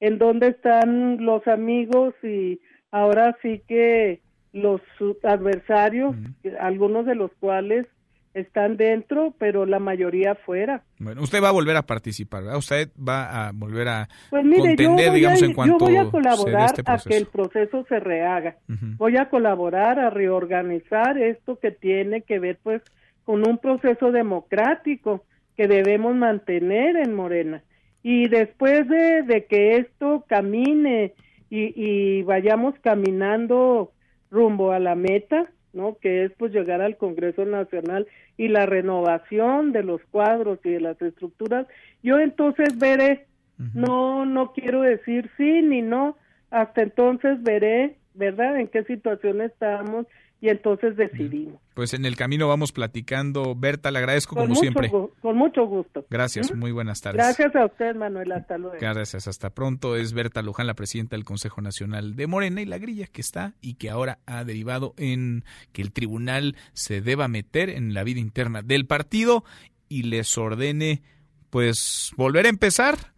Speaker 17: en dónde están los amigos y ahora sí que los adversarios, algunos de los cuales están dentro, pero la mayoría fuera.
Speaker 3: Bueno, usted va a volver a participar, ¿verdad? Usted va a volver a
Speaker 17: pues contender, digamos, en cuanto Yo voy a colaborar este a que el proceso se rehaga. Voy a colaborar a reorganizar esto que tiene que ver, pues, con un proceso democrático que debemos mantener en Morena. Y después de, de que esto camine y, y vayamos caminando rumbo a la meta, ¿no? Que es pues llegar al Congreso Nacional y la renovación de los cuadros y de las estructuras. Yo entonces veré, no no quiero decir sí ni no, hasta entonces veré, ¿verdad? En qué situación estamos y entonces decidimos.
Speaker 3: Pues en el camino vamos platicando. Berta, le agradezco como siempre.
Speaker 17: Con mucho gusto.
Speaker 3: Gracias, muy buenas tardes.
Speaker 17: Gracias a usted, Manuel. Hasta luego.
Speaker 3: Gracias, hasta pronto. Es Berta Luján, la presidenta del Consejo Nacional de Morena y la grilla que está y que ahora ha derivado en que el tribunal se deba meter en la vida interna del partido y les ordene pues volver a empezar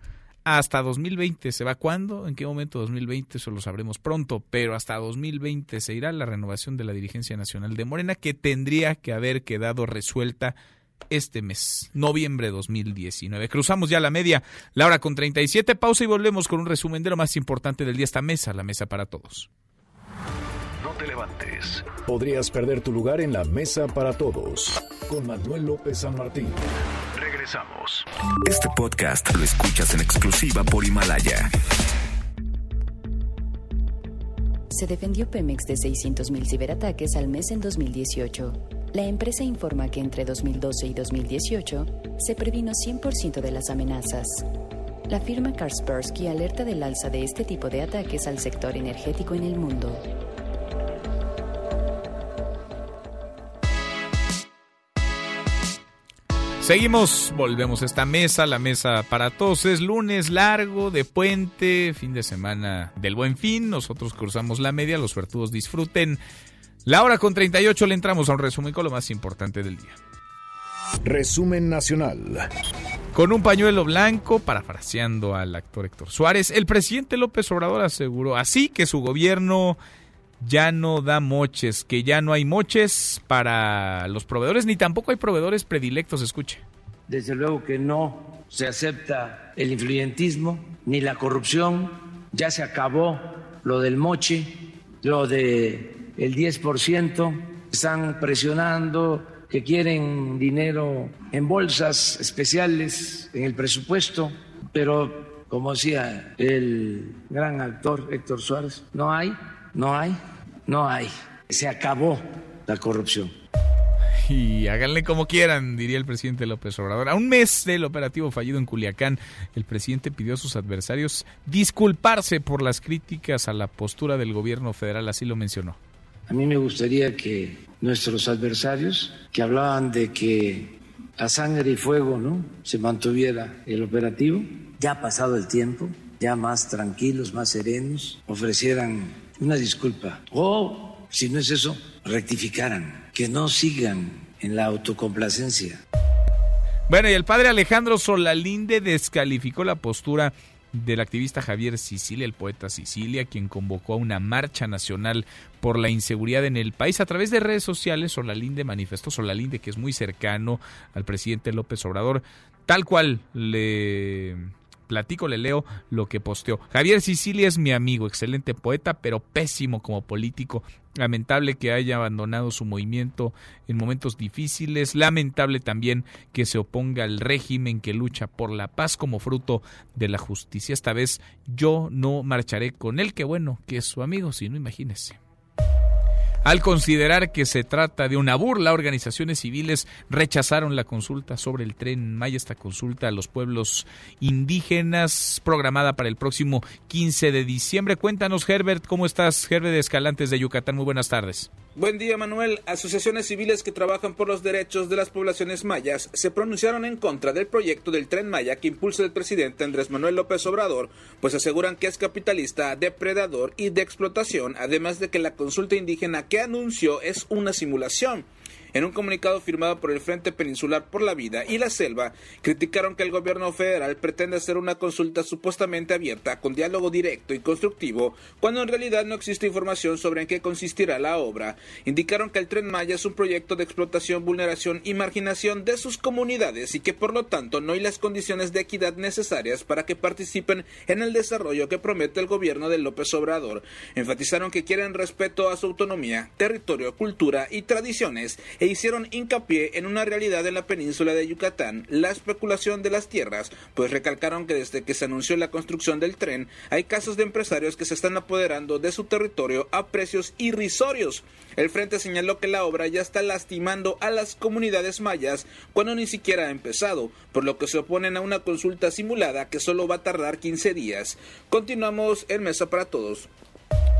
Speaker 3: hasta 2020. ¿Se va cuándo? ¿En qué momento 2020? Eso lo sabremos pronto, pero hasta 2020 se irá la renovación de la dirigencia nacional de Morena que tendría que haber quedado resuelta este mes, noviembre de 2019. Cruzamos ya la media, la hora con 37, pausa y volvemos con un resumen de lo más importante del día, esta mesa, la mesa para todos.
Speaker 1: Te levantes. Podrías perder tu lugar en la mesa para todos, con Manuel López San Martín.
Speaker 2: Este podcast lo escuchas en exclusiva por Himalaya.
Speaker 5: Se defendió Pemex de 600.000 ciberataques al mes en 2018. La empresa informa que entre 2012 y 2018 se previno 100% de las amenazas. La firma Kaspersky alerta del alza de este tipo de ataques al sector energético en el mundo.
Speaker 3: Seguimos, volvemos a esta mesa, la mesa para todos. Es lunes largo de puente, fin de semana del buen fin. Nosotros cruzamos la media, los suertudos disfruten. La hora con 38 le entramos a un resumen con lo más importante del día.
Speaker 1: Resumen nacional.
Speaker 3: Con un pañuelo blanco, parafraseando al actor Héctor Suárez, el presidente López Obrador aseguró así que su gobierno ya no da moches, que ya no hay moches para los proveedores, ni tampoco hay proveedores predilectos, escuche.
Speaker 6: Desde luego que no se acepta el influyentismo ni la corrupción, ya se acabó lo del moche, lo del el 10%, están presionando que quieren dinero en bolsas especiales en el presupuesto, pero como decía el gran actor Héctor Suárez, no hay no hay, no hay. Se acabó la corrupción.
Speaker 3: Y háganle como quieran, diría el presidente López Obrador. A un mes del operativo fallido en Culiacán, el presidente pidió a sus adversarios disculparse por las críticas a la postura del gobierno federal, así lo mencionó.
Speaker 6: A mí me gustaría que nuestros adversarios, que hablaban de que a sangre y fuego ¿no? se mantuviera el operativo, ya ha pasado el tiempo, ya más tranquilos, más serenos, ofrecieran una disculpa. O, si no es eso, rectificaran, que no sigan en la autocomplacencia.
Speaker 3: Bueno, y el padre Alejandro Solalinde descalificó la postura del activista Javier Sicilia, el poeta Sicilia, quien convocó a una marcha nacional por la inseguridad en el país. A través de redes sociales, Solalinde manifestó, Solalinde, que es muy cercano al presidente López Obrador, tal cual le platico, le leo lo que posteó. Javier Sicilia es mi amigo, excelente poeta, pero pésimo como político. Lamentable que haya abandonado su movimiento en momentos difíciles. Lamentable también que se oponga al régimen que lucha por la paz como fruto de la justicia. Esta vez yo no marcharé con él, que bueno, que es su amigo, si no imagínese. Al considerar que se trata de una burla, organizaciones civiles rechazaron la consulta sobre el tren Maya, esta consulta a los pueblos indígenas programada para el próximo 15 de diciembre. Cuéntanos, Herbert, ¿cómo estás? Herbert Escalantes de Yucatán, muy buenas tardes.
Speaker 18: Buen día, Manuel. Asociaciones civiles que trabajan por los derechos de las poblaciones mayas se pronunciaron en contra del proyecto del tren Maya que impulsa el presidente Andrés Manuel López Obrador, pues aseguran que es capitalista, depredador y de explotación, además de que la consulta indígena que anunció es una simulación. En un comunicado firmado por el Frente Peninsular por la Vida y la Selva, criticaron que el gobierno federal pretende hacer una consulta supuestamente abierta con diálogo directo y constructivo, cuando en realidad no existe información sobre en qué consistirá la obra. Indicaron que el Tren Maya es un proyecto de explotación, vulneración y marginación de sus comunidades y que por lo tanto no hay las condiciones de equidad necesarias para que participen en el desarrollo que promete el gobierno de López Obrador. Enfatizaron que quieren respeto a su autonomía, territorio, cultura y tradiciones e hicieron hincapié en una realidad en la península de Yucatán, la especulación de las tierras, pues recalcaron que desde que se anunció la construcción del tren hay casos de empresarios que se están apoderando de su territorio a precios irrisorios. El frente señaló que la obra ya está lastimando a las comunidades mayas cuando ni siquiera ha empezado, por lo que se oponen a una consulta simulada que solo va a tardar 15 días. Continuamos en Mesa para Todos.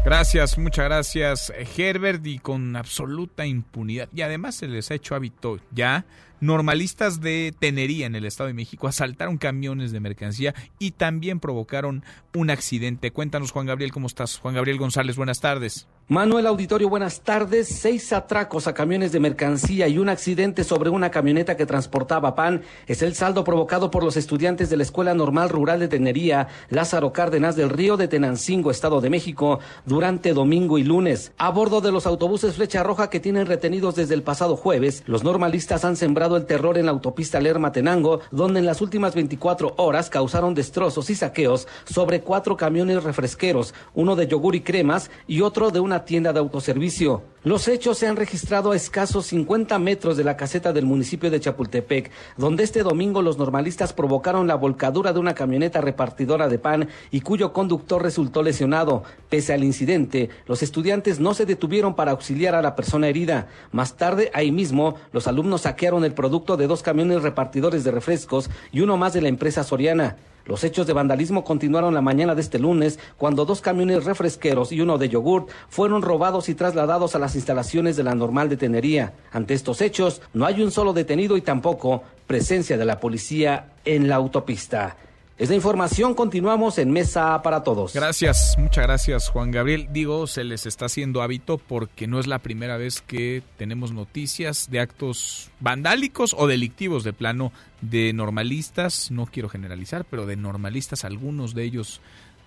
Speaker 3: Gracias, muchas gracias Herbert y con absoluta impunidad. Y además se les ha hecho hábito ya normalistas de Tenería en el Estado de México asaltaron camiones de mercancía y también provocaron un accidente. Cuéntanos Juan Gabriel, ¿cómo estás? Juan Gabriel González, buenas tardes.
Speaker 19: Manuel Auditorio, buenas tardes. Seis atracos a camiones de mercancía y un accidente sobre una camioneta que transportaba pan es el saldo provocado por los estudiantes de la Escuela Normal Rural de Tenería, Lázaro Cárdenas del Río de Tenancingo, Estado de México, durante domingo y lunes. A bordo de los autobuses Flecha Roja que tienen retenidos desde el pasado jueves, los normalistas han sembrado el terror en la autopista Lerma-Tenango, donde en las últimas 24 horas causaron destrozos y saqueos sobre cuatro camiones refresqueros, uno de yogur y cremas y otro de una tienda de autoservicio. Los hechos se han registrado a escasos 50 metros de la caseta del municipio de Chapultepec, donde este domingo los normalistas provocaron la volcadura de una camioneta repartidora de pan y cuyo conductor resultó lesionado. Pese al incidente, los estudiantes no se detuvieron para auxiliar a la persona herida. Más tarde, ahí mismo, los alumnos saquearon el producto de dos camiones repartidores de refrescos y uno más de la empresa Soriana. Los hechos de vandalismo continuaron la mañana de este lunes cuando dos camiones refresqueros y uno de yogurt fueron robados y trasladados a las instalaciones de la normal de Tenería. Ante estos hechos, no hay un solo detenido y tampoco presencia de la policía en la autopista. Es la información, continuamos en Mesa para Todos.
Speaker 3: Gracias, muchas gracias Juan Gabriel. Digo, se les está haciendo hábito porque no es la primera vez que tenemos noticias de actos vandálicos o delictivos de plano de normalistas, no quiero generalizar, pero de normalistas, algunos de ellos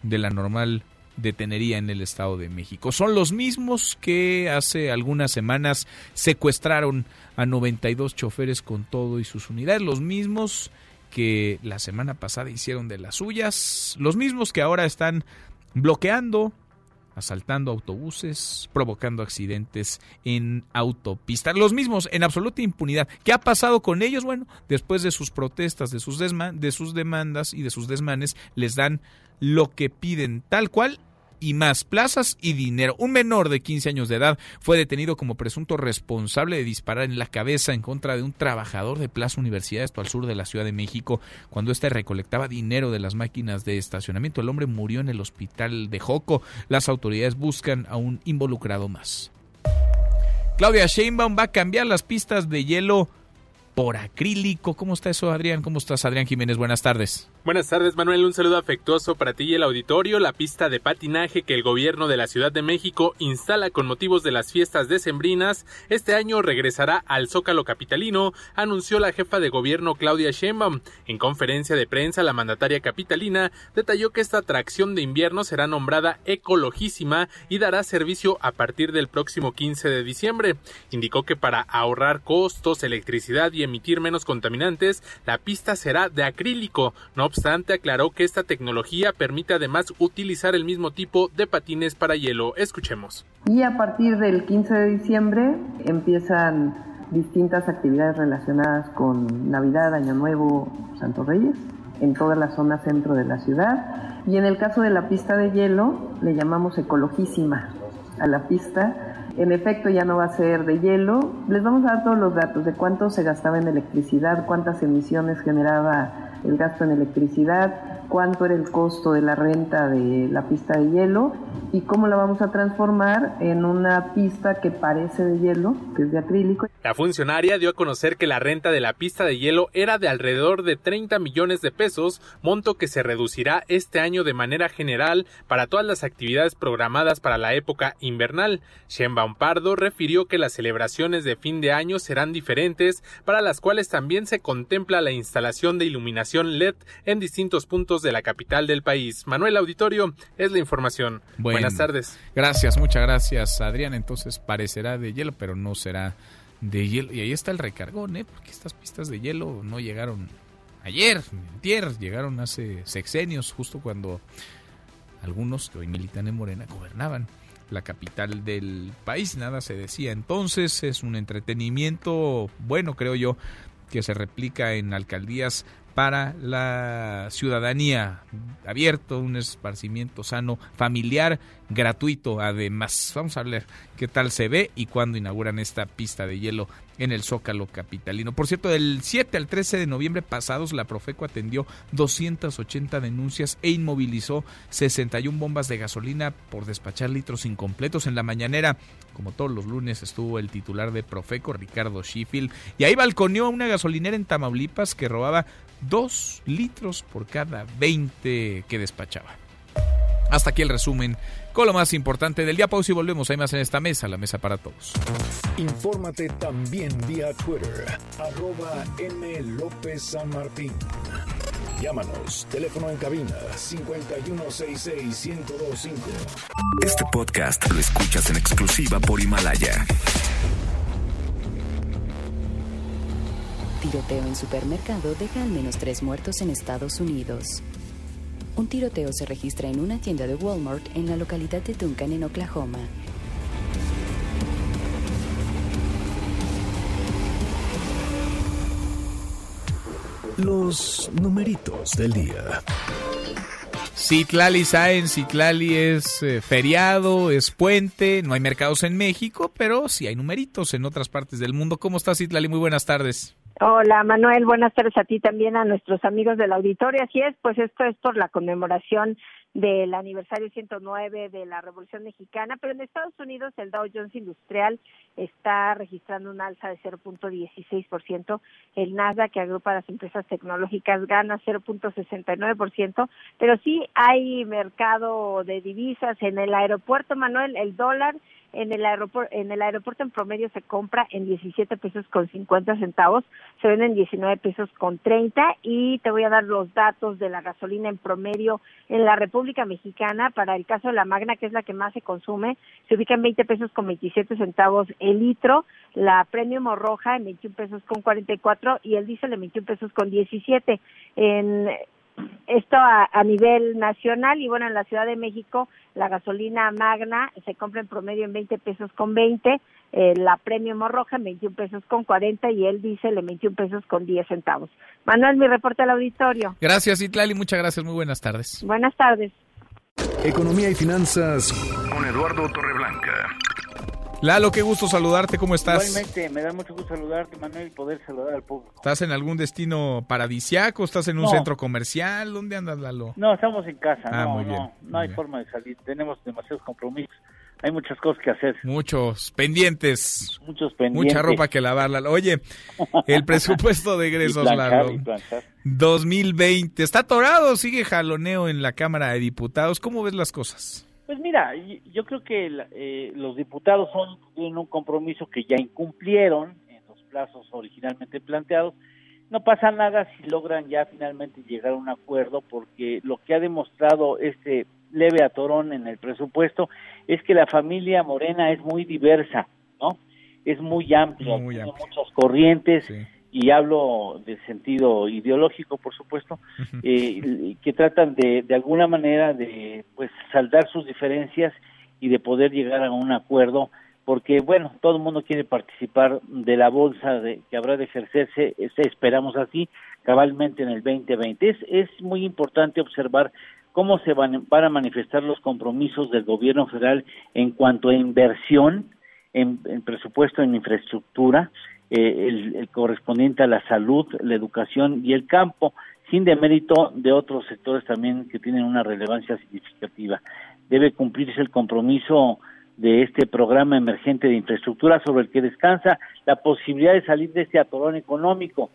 Speaker 3: de la normal de Tenería en el Estado de México. Son los mismos que hace algunas semanas secuestraron a 92 choferes con todo y sus unidades, los mismos que la semana pasada hicieron de las suyas, los mismos que ahora están bloqueando, asaltando autobuses, provocando accidentes en autopistas, los mismos en absoluta impunidad. ¿Qué ha pasado con ellos? Bueno, después de sus protestas, de sus, de sus demandas y de sus desmanes, les dan lo que piden tal cual y más plazas y dinero. Un menor de 15 años de edad fue detenido como presunto responsable de disparar en la cabeza en contra de un trabajador de Plaza Universidad, esto al sur de la Ciudad de México, cuando éste recolectaba dinero de las máquinas de estacionamiento. El hombre murió en el hospital de Joco. Las autoridades buscan a un involucrado más. Claudia Sheinbaum va a cambiar las pistas de hielo por acrílico. ¿Cómo está eso, Adrián? ¿Cómo estás, Adrián Jiménez? Buenas tardes.
Speaker 20: Buenas tardes, Manuel. Un saludo afectuoso para ti y el auditorio. La pista de patinaje que el gobierno de la Ciudad de México instala con motivos de las fiestas decembrinas este año regresará al Zócalo capitalino, anunció la jefa de gobierno Claudia Sheinbaum. En conferencia de prensa, la mandataria capitalina detalló que esta atracción de invierno será nombrada ecologísima y dará servicio a partir del próximo 15 de diciembre. Indicó que para ahorrar costos, electricidad y y emitir menos contaminantes, la pista será de acrílico. No obstante, aclaró que esta tecnología permite además utilizar el mismo tipo de patines para hielo. Escuchemos.
Speaker 9: Y a partir del 15 de diciembre empiezan distintas actividades relacionadas con Navidad, Año Nuevo, Santo Reyes, en toda la zona centro de la ciudad. Y en el caso de la pista de hielo, le llamamos ecologísima a la pista. En efecto, ya no va a ser de hielo. Les vamos a dar todos los datos de cuánto se gastaba en electricidad, cuántas emisiones generaba el gasto en electricidad, cuánto era el costo de la renta de la pista de hielo y cómo la vamos a transformar en una pista que parece de hielo, que es de acrílico.
Speaker 20: La funcionaria dio a conocer que la renta de la pista de hielo era de alrededor de 30 millones de pesos, monto que se reducirá este año de manera general para todas las actividades programadas para la época invernal. Sheinbaum Pardo refirió que las celebraciones de fin de año serán diferentes, para las cuales también se contempla la instalación de iluminación LED en distintos puntos de la capital del país. Manuel Auditorio es la información. Buenas tardes.
Speaker 3: Gracias, muchas gracias, Adrián. Entonces parecerá de hielo, pero no será de hielo. Y ahí está el recargón, ¿eh? Porque estas pistas de hielo no llegaron ayer, ayer, llegaron hace sexenios, justo cuando algunos que hoy militan en Morena gobernaban la capital del país, nada se decía. Entonces es un entretenimiento bueno, creo yo, que se replica en alcaldías para la ciudadanía, abierto, un esparcimiento sano, familiar, gratuito además. Vamos a ver qué tal se ve y cuándo inauguran esta pista de hielo en el Zócalo Capitalino. Por cierto, del 7 al 13 de noviembre pasados, la Profeco atendió 280 denuncias e inmovilizó 61 bombas de gasolina por despachar litros incompletos. En la mañanera, como todos los lunes, estuvo el titular de Profeco, Ricardo Sheffield, y ahí balconeó a una gasolinera en Tamaulipas que robaba 2 litros por cada 20 que despachaba. Hasta aquí el resumen con lo más importante del día. Pausa y volvemos. Hay más en esta mesa, la mesa para todos.
Speaker 1: Infórmate también vía Twitter, arroba M. López San Martín. Llámanos, teléfono en cabina 5166-1025.
Speaker 2: Este podcast lo escuchas en exclusiva por Himalaya.
Speaker 5: Tiroteo en supermercado deja al menos tres muertos en Estados Unidos. Un tiroteo se registra en una tienda de Walmart en la localidad de Duncan, en Oklahoma.
Speaker 1: Los numeritos del día.
Speaker 3: Citlali Saen, Citlali es eh, feriado, es puente, no hay mercados en México, pero sí hay numeritos en otras partes del mundo. ¿Cómo estás, Citlali? Muy buenas tardes.
Speaker 21: Hola Manuel, buenas tardes a ti también, a nuestros amigos del auditorio. Así es, pues esto es por la conmemoración del aniversario 109 de la Revolución Mexicana, pero en Estados Unidos el Dow Jones Industrial está registrando un alza de 0.16%, el Nasdaq que agrupa las empresas tecnológicas gana 0.69%, pero sí hay mercado de divisas en el aeropuerto, Manuel, el dólar en el aeropuerto en el aeropuerto en promedio se compra en 17 pesos con 50 centavos, se vende en 19 pesos con 30 y te voy a dar los datos de la gasolina en promedio en la República Mexicana. Para el caso de la Magna que es la que más se consume, se ubica en 20 pesos con 27 centavos el litro, la Premium Roja en 21 pesos con 44 y el diésel en 21 pesos con 17 en esto a, a, nivel nacional y bueno, en la Ciudad de México la gasolina magna se compra en promedio en 20 pesos con 20, eh, la premium roja en 21 pesos con 40 y el diésel en 21 pesos con 10 centavos. Manuel, mi reporte al auditorio.
Speaker 3: Gracias, Itlali, muchas gracias, muy buenas tardes.
Speaker 21: Buenas tardes.
Speaker 1: Economía y finanzas
Speaker 2: con Eduardo Torreblanca.
Speaker 3: Lalo, qué gusto saludarte, ¿cómo estás?
Speaker 22: Igualmente, me da mucho gusto saludarte, Manuel, y poder saludar al público.
Speaker 3: ¿Estás en algún destino paradisiaco? ¿Estás en un
Speaker 22: No.
Speaker 3: centro comercial? ¿Dónde andas, Lalo?
Speaker 22: No, estamos en casa,
Speaker 3: Ah,
Speaker 22: no,
Speaker 3: muy bien,
Speaker 22: no, no hay forma de salir, tenemos demasiados compromisos, hay muchas cosas que hacer,
Speaker 3: Muchos pendientes.
Speaker 22: muchos pendientes.
Speaker 3: Mucha ropa que lavar, Lalo. Oye, el presupuesto de
Speaker 22: Y
Speaker 3: egresos,
Speaker 22: planchar,
Speaker 3: Lalo.
Speaker 22: y planchar.
Speaker 3: 2020. ¿Está atorado? ¿Sigue jaloneo en la Cámara de Diputados? ¿Cómo ves las cosas?
Speaker 22: Pues mira, yo creo que eh, los diputados son tienen un compromiso que ya incumplieron en los plazos originalmente planteados. No pasa nada si logran ya finalmente llegar a un acuerdo, porque lo que ha demostrado este leve atorón en el presupuesto es que la familia morena es muy diversa, ¿no? Es muy amplia,
Speaker 3: Muy
Speaker 22: tiene muchas corrientes y hablo de sentido ideológico, por supuesto, eh, que tratan de, de alguna manera de pues saldar sus diferencias y de poder llegar a un acuerdo, porque bueno, todo el mundo quiere participar de la bolsa de, que habrá de ejercerse, esperamos así, cabalmente en el 2020. Es, es muy importante observar cómo se van, van a manifestar los compromisos del gobierno federal en cuanto a inversión, en, en presupuesto en infraestructura, eh, el, correspondiente a la salud, la educación y el campo, sin demérito de otros sectores también que tienen una relevancia significativa. Debe cumplirse el compromiso de este programa emergente de infraestructura sobre el que descansa la posibilidad de salir de este atorón económico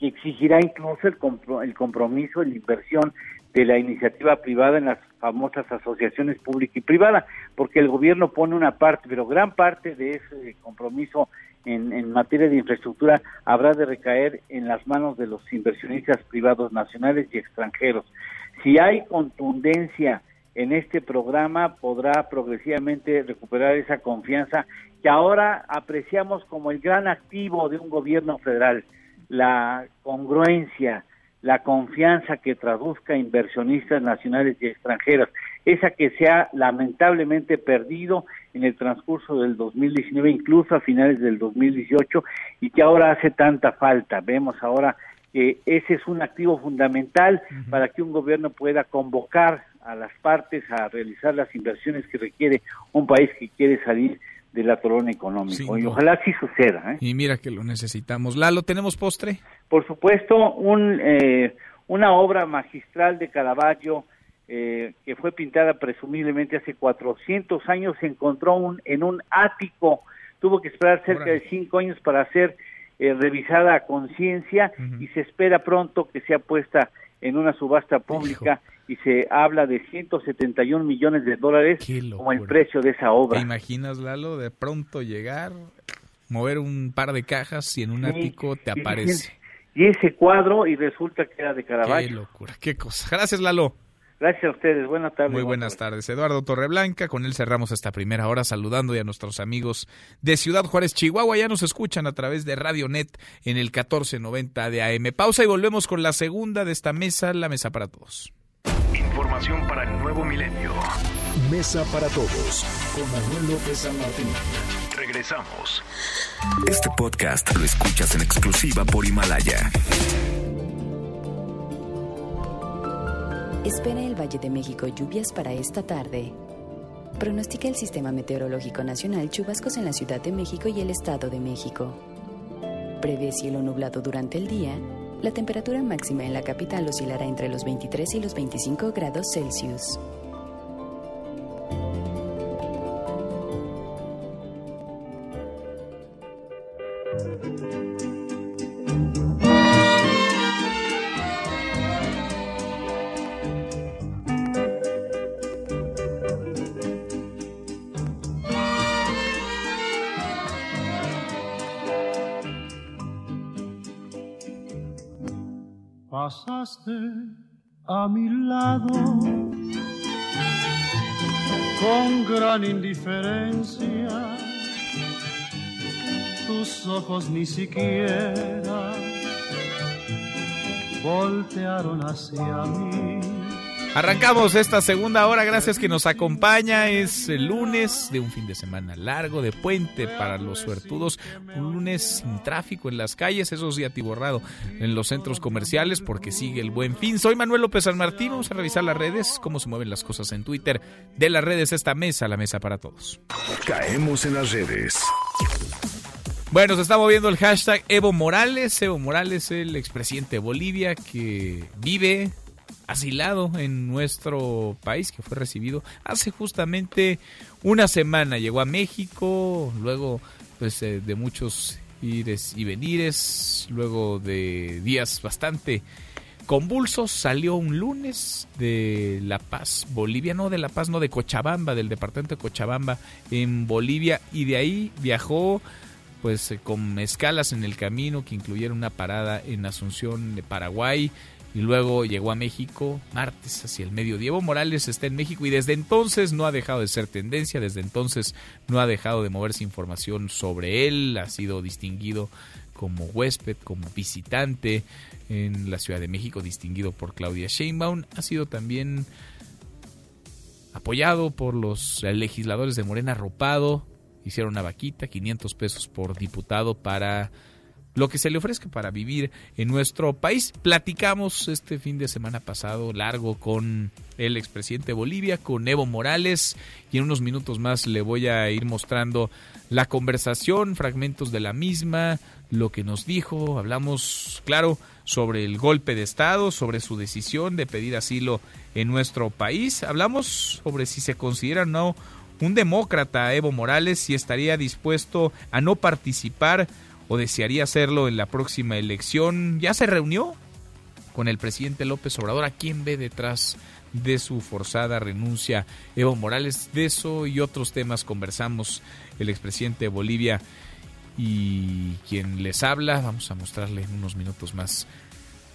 Speaker 22: que exigirá incluso el, el compromiso y la inversión de la iniciativa privada en las famosas asociaciones pública y privada, porque el gobierno pone una parte, pero gran parte de ese compromiso en, materia de infraestructura habrá de recaer en las manos de los inversionistas privados nacionales y extranjeros. Si hay contundencia en este programa, podrá progresivamente recuperar esa confianza que ahora apreciamos como el gran activo de un gobierno federal, la congruencia, la confianza que traduzca inversionistas nacionales y extranjeros, esa que se ha lamentablemente perdido en el transcurso del 2019, incluso a finales del 2018, y que ahora hace tanta falta. Vemos ahora que ese es un activo fundamental para que un gobierno pueda convocar a las partes a realizar las inversiones que requiere un país que quiere salir del atorón económico. y ojalá así suceda. ¿eh?
Speaker 3: Y mira que lo necesitamos. Lalo, ¿tenemos postre?
Speaker 22: Por supuesto, un, eh, una obra magistral de Caravaggio eh, que fue pintada presumiblemente hace 400 años, se encontró un, en un ático. Tuvo que esperar cerca de cinco años para ser revisada a conciencia y se espera pronto que sea puesta en una subasta pública y se habla de 171 millones de dólares como el precio de esa obra.
Speaker 3: ¿Te imaginas, Lalo, de pronto llegar, mover un par de cajas y en un ático te aparece?
Speaker 22: Y ese cuadro y resulta que era de Caravaggio.
Speaker 3: Qué locura, qué cosa. Gracias, Lalo.
Speaker 22: Gracias a ustedes, buenas tardes.
Speaker 3: Muy buenas tardes. Eduardo Torreblanca, con él cerramos esta primera hora saludando a nuestros amigos de Ciudad Juárez, Chihuahua. Ya nos escuchan a través de Radio Net en el 1490 de AM. Pausa y volvemos con la segunda de esta mesa, la mesa para todos.
Speaker 1: Información para el nuevo milenio. Mesa para todos con Manuel López San Martín. Regresamos.
Speaker 2: Este podcast lo escuchas en exclusiva por Himalaya.
Speaker 5: Espera el Valle de México lluvias para esta tarde. Pronostica el Sistema Meteorológico Nacional chubascos en la Ciudad de México y el Estado de México. Prevé cielo nublado durante el día la temperatura máxima en la capital oscilará entre los 23 y los 25 grados Celsius.
Speaker 23: A mi lado con gran indiferencia. Tus ojos ni siquiera voltearon hacia mí
Speaker 3: Arrancamos esta segunda hora, gracias que nos acompaña. Es el lunes de un fin de semana largo, de puente para los suertudos. Un lunes sin tráfico en las calles, eso sí atiborrado en los centros comerciales porque sigue el buen fin. Soy Manuel López San Martín, vamos a revisar las redes, cómo se mueven las cosas en Twitter. De las redes, esta mesa, la mesa para todos.
Speaker 1: Caemos en las redes.
Speaker 3: Bueno, se está moviendo el hashtag Evo Morales. Evo Morales, el expresidente de Bolivia que vive asilado en nuestro país, que fue recibido hace justamente una semana. Llegó a México, luego pues eh, de muchos ires y venires, luego de días bastante convulsos, salió un lunes de La Paz, Bolivia, no de La Paz, no de Cochabamba, del departamento de Cochabamba en Bolivia, y de ahí viajó pues eh, con escalas en el camino que incluyeron una parada en Asunción de Paraguay, y luego llegó a México martes hacia el mediodía. Evo Morales está en México y desde entonces no ha dejado de ser tendencia, desde entonces no ha dejado de moverse información sobre él, ha sido distinguido como huésped, como visitante en la Ciudad de México, distinguido por Claudia Sheinbaum. Ha sido también apoyado por los legisladores de Morena Ropado. Hicieron una vaquita, 500 pesos por diputado para lo que se le ofrezca para vivir en nuestro país. Platicamos este fin de semana pasado largo con el expresidente de Bolivia, con Evo Morales, y en unos minutos más le voy a ir mostrando la conversación, fragmentos de la misma, lo que nos dijo, hablamos, claro, sobre el golpe de Estado, sobre su decisión de pedir asilo en nuestro país, hablamos sobre si se considera o no un demócrata Evo Morales, si estaría dispuesto a no participar o desearía hacerlo en la próxima elección. Ya se reunió con el presidente López Obrador, a quien ve detrás de su forzada renuncia Evo Morales. De eso y otros temas conversamos el expresidente de Bolivia y quien les habla. Vamos a mostrarle en unos minutos más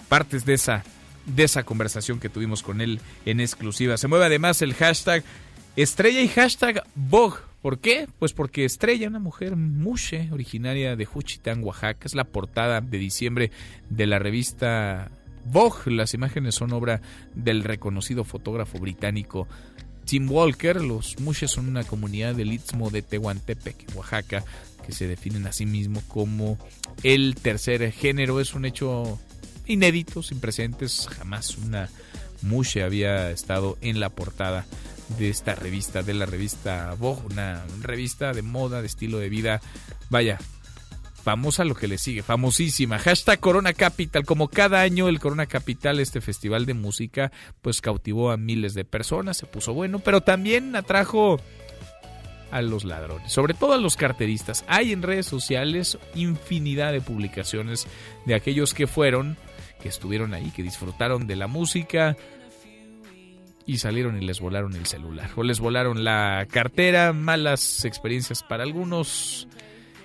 Speaker 3: partes de esa, de esa conversación que tuvimos con él en exclusiva. Se mueve además el hashtag estrella y hashtag Bog ¿Por qué? Pues porque Estrella, una mujer mushe, originaria de Juchitán, Oaxaca, es la portada de diciembre de la revista Vogue. Las imágenes son obra del reconocido fotógrafo británico Tim Walker. Los mushes son una comunidad del istmo de Tehuantepec, Oaxaca, que se definen a sí mismo como el tercer género. Es un hecho inédito, sin precedentes. Jamás una mushe había estado en la portada de esta revista, de la revista Vogue, una revista de moda, de estilo de vida, vaya, famosa lo que le sigue, famosísima. Hashtag Corona Capital, como cada año el Corona Capital, este festival de música, pues cautivó a miles de personas, se puso bueno, pero también atrajo a los ladrones, sobre todo a los carteristas. Hay en redes sociales infinidad de publicaciones de aquellos que fueron, que estuvieron ahí, que disfrutaron de la música, y salieron y les volaron el celular o les volaron la cartera, malas experiencias para algunos.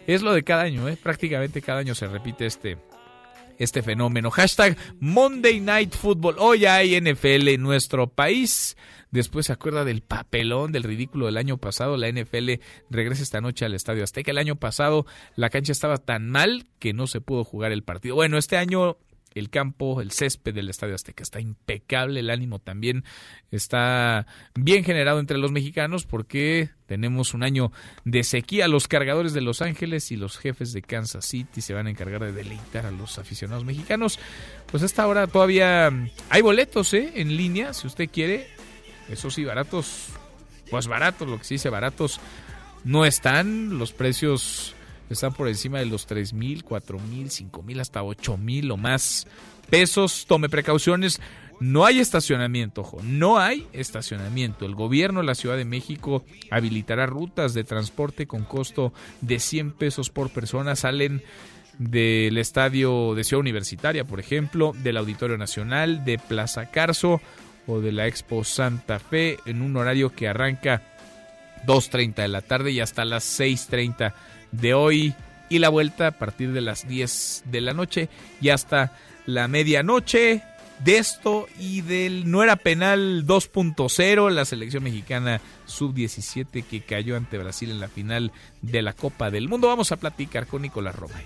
Speaker 3: Es lo de cada año, ¿eh? prácticamente cada año se repite este, este fenómeno. Hashtag Monday Night Football. Hoy hay NFL en nuestro país. Después se acuerda del papelón, del ridículo del año pasado. La NFL regresa esta noche al Estadio Azteca. El año pasado la cancha estaba tan mal que no se pudo jugar el partido. Bueno, este año el campo, el césped del Estadio Azteca está impecable, el ánimo también está bien generado entre los mexicanos porque tenemos un año de sequía. Los cargadores de Los Ángeles y los jefes de Kansas City se van a encargar de deleitar a los aficionados mexicanos. Pues hasta ahora todavía hay boletos ¿eh? en línea, si usted quiere. Eso sí, baratos, pues baratos, lo que se dice baratos no están. Los precios están por encima de los tres mil, cuatro mil, cinco mil, hasta ocho mil o más pesos. Tome precauciones. No hay estacionamiento, ojo, no hay estacionamiento. El gobierno de la Ciudad de México habilitará rutas de transporte con costo de 100 pesos por persona. Salen del estadio de Ciudad Universitaria, por ejemplo, del Auditorio Nacional, de Plaza Carso o de la Expo Santa Fe en un horario que arranca 2.30 de la tarde y hasta las 6.30 de hoy y la vuelta a partir de las 10 de la noche y hasta la medianoche de esto y del no era penal 2.0 la selección mexicana sub-17 que cayó ante Brasil en la final de la Copa del Mundo. Vamos a platicar con Nicolás Romay.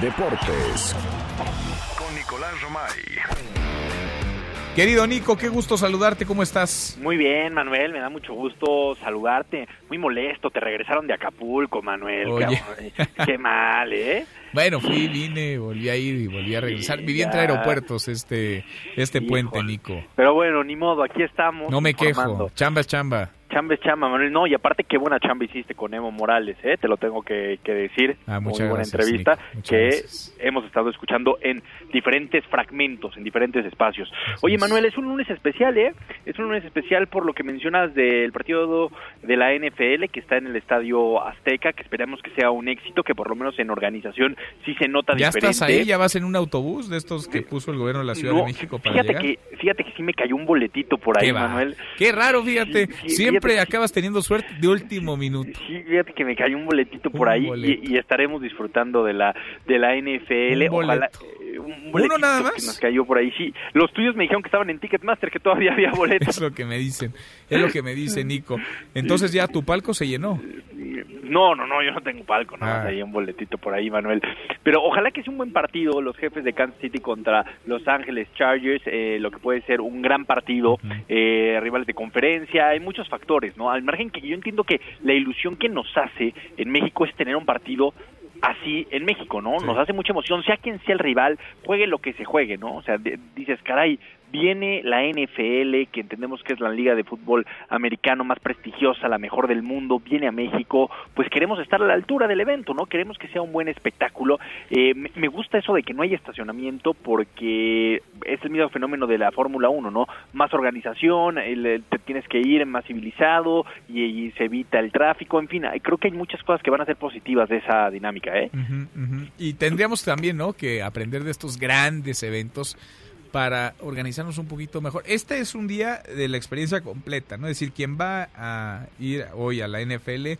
Speaker 1: Deportes con Nicolás Romay.
Speaker 3: Querido Nico, qué gusto saludarte, ¿cómo estás?
Speaker 24: Muy bien, Manuel, me da mucho gusto saludarte. Muy molesto, te regresaron de Acapulco, Manuel. Qué mal, ¿eh?
Speaker 3: Bueno, fui, vine, volví a ir y volví a regresar. Viví entre aeropuertos este, este puente, Nico.
Speaker 24: Pero bueno, ni modo, aquí estamos.
Speaker 3: No me quejo, chamba es chamba.
Speaker 24: Chamba es chamba, Manuel. No, y aparte qué buena chamba hiciste con Evo Morales, ¿eh? Te lo tengo que, decir.
Speaker 3: Ah,
Speaker 24: Muy
Speaker 3: buena
Speaker 24: entrevista que hemos estado escuchando en diferentes fragmentos, en diferentes espacios. Oye, Manuel, es un lunes especial, ¿eh? Es un lunes especial por lo que mencionas del partido de la NFL que está en el Estadio Azteca, que esperamos que sea un éxito, que por lo menos en organización sí se nota
Speaker 3: ¿Ya
Speaker 24: diferente.
Speaker 3: estás ahí? ¿Ya vas en un autobús de estos que puso el gobierno de la Ciudad de México para
Speaker 24: fíjate
Speaker 3: llegar?
Speaker 24: Que, fíjate que sí me cayó un boletito por ahí,
Speaker 3: Qué.
Speaker 24: Manuel.
Speaker 3: Qué raro, fíjate.
Speaker 24: Sí, sí,
Speaker 3: Siempre
Speaker 24: fíjate-
Speaker 3: acabas teniendo suerte de último minuto.
Speaker 24: Sí, fíjate que me cayó un boletito por
Speaker 3: Un
Speaker 24: ahí
Speaker 3: boleto.
Speaker 24: y, y estaremos disfrutando de la de la NFL.
Speaker 3: Un
Speaker 24: Ojalá eh, un un boletito
Speaker 3: nada más?
Speaker 24: que nos cayó por ahí. Sí, los tuyos me dijeron que estaban en Ticketmaster, que todavía había boletos.
Speaker 3: Es lo que me dicen, es lo que me dice Nico. Entonces ya tu palco se llenó.
Speaker 24: No, no, no, yo no tengo palco, no,
Speaker 3: Ah.
Speaker 24: hay un boletito por ahí, Manuel. Pero ojalá que sea un buen partido, los jefes de Kansas City contra Los Ángeles Chargers, eh, lo que puede ser un gran partido, eh, rivales de conferencia, hay muchos factores, ¿no? Al margen que yo entiendo que la ilusión que nos hace en México es tener un partido así en México, ¿no? Nos hace mucha emoción, sea quien sea el rival, juegue lo que se juegue, ¿no? O sea, de- dices, caray, viene la NFL, que entendemos que es la liga de fútbol americano más prestigiosa, la mejor del mundo, viene a México, pues queremos estar a la altura del evento, ¿no? Queremos que sea un buen espectáculo. Eh, me, gusta eso de que no haya estacionamiento porque es el mismo fenómeno de la Fórmula 1, ¿no? Más organización, el- te tienes que ir más civilizado y, se evita el tráfico, en fin, hay- creo que hay muchas cosas que van a ser positivas de esa dinámica, ¿eh?
Speaker 3: Y tendríamos también, ¿no? Que aprender de estos grandes eventos para organizarnos un poquito mejor. Este es un día de la experiencia completa, ¿no? Es decir, quien va a ir hoy a la NFL,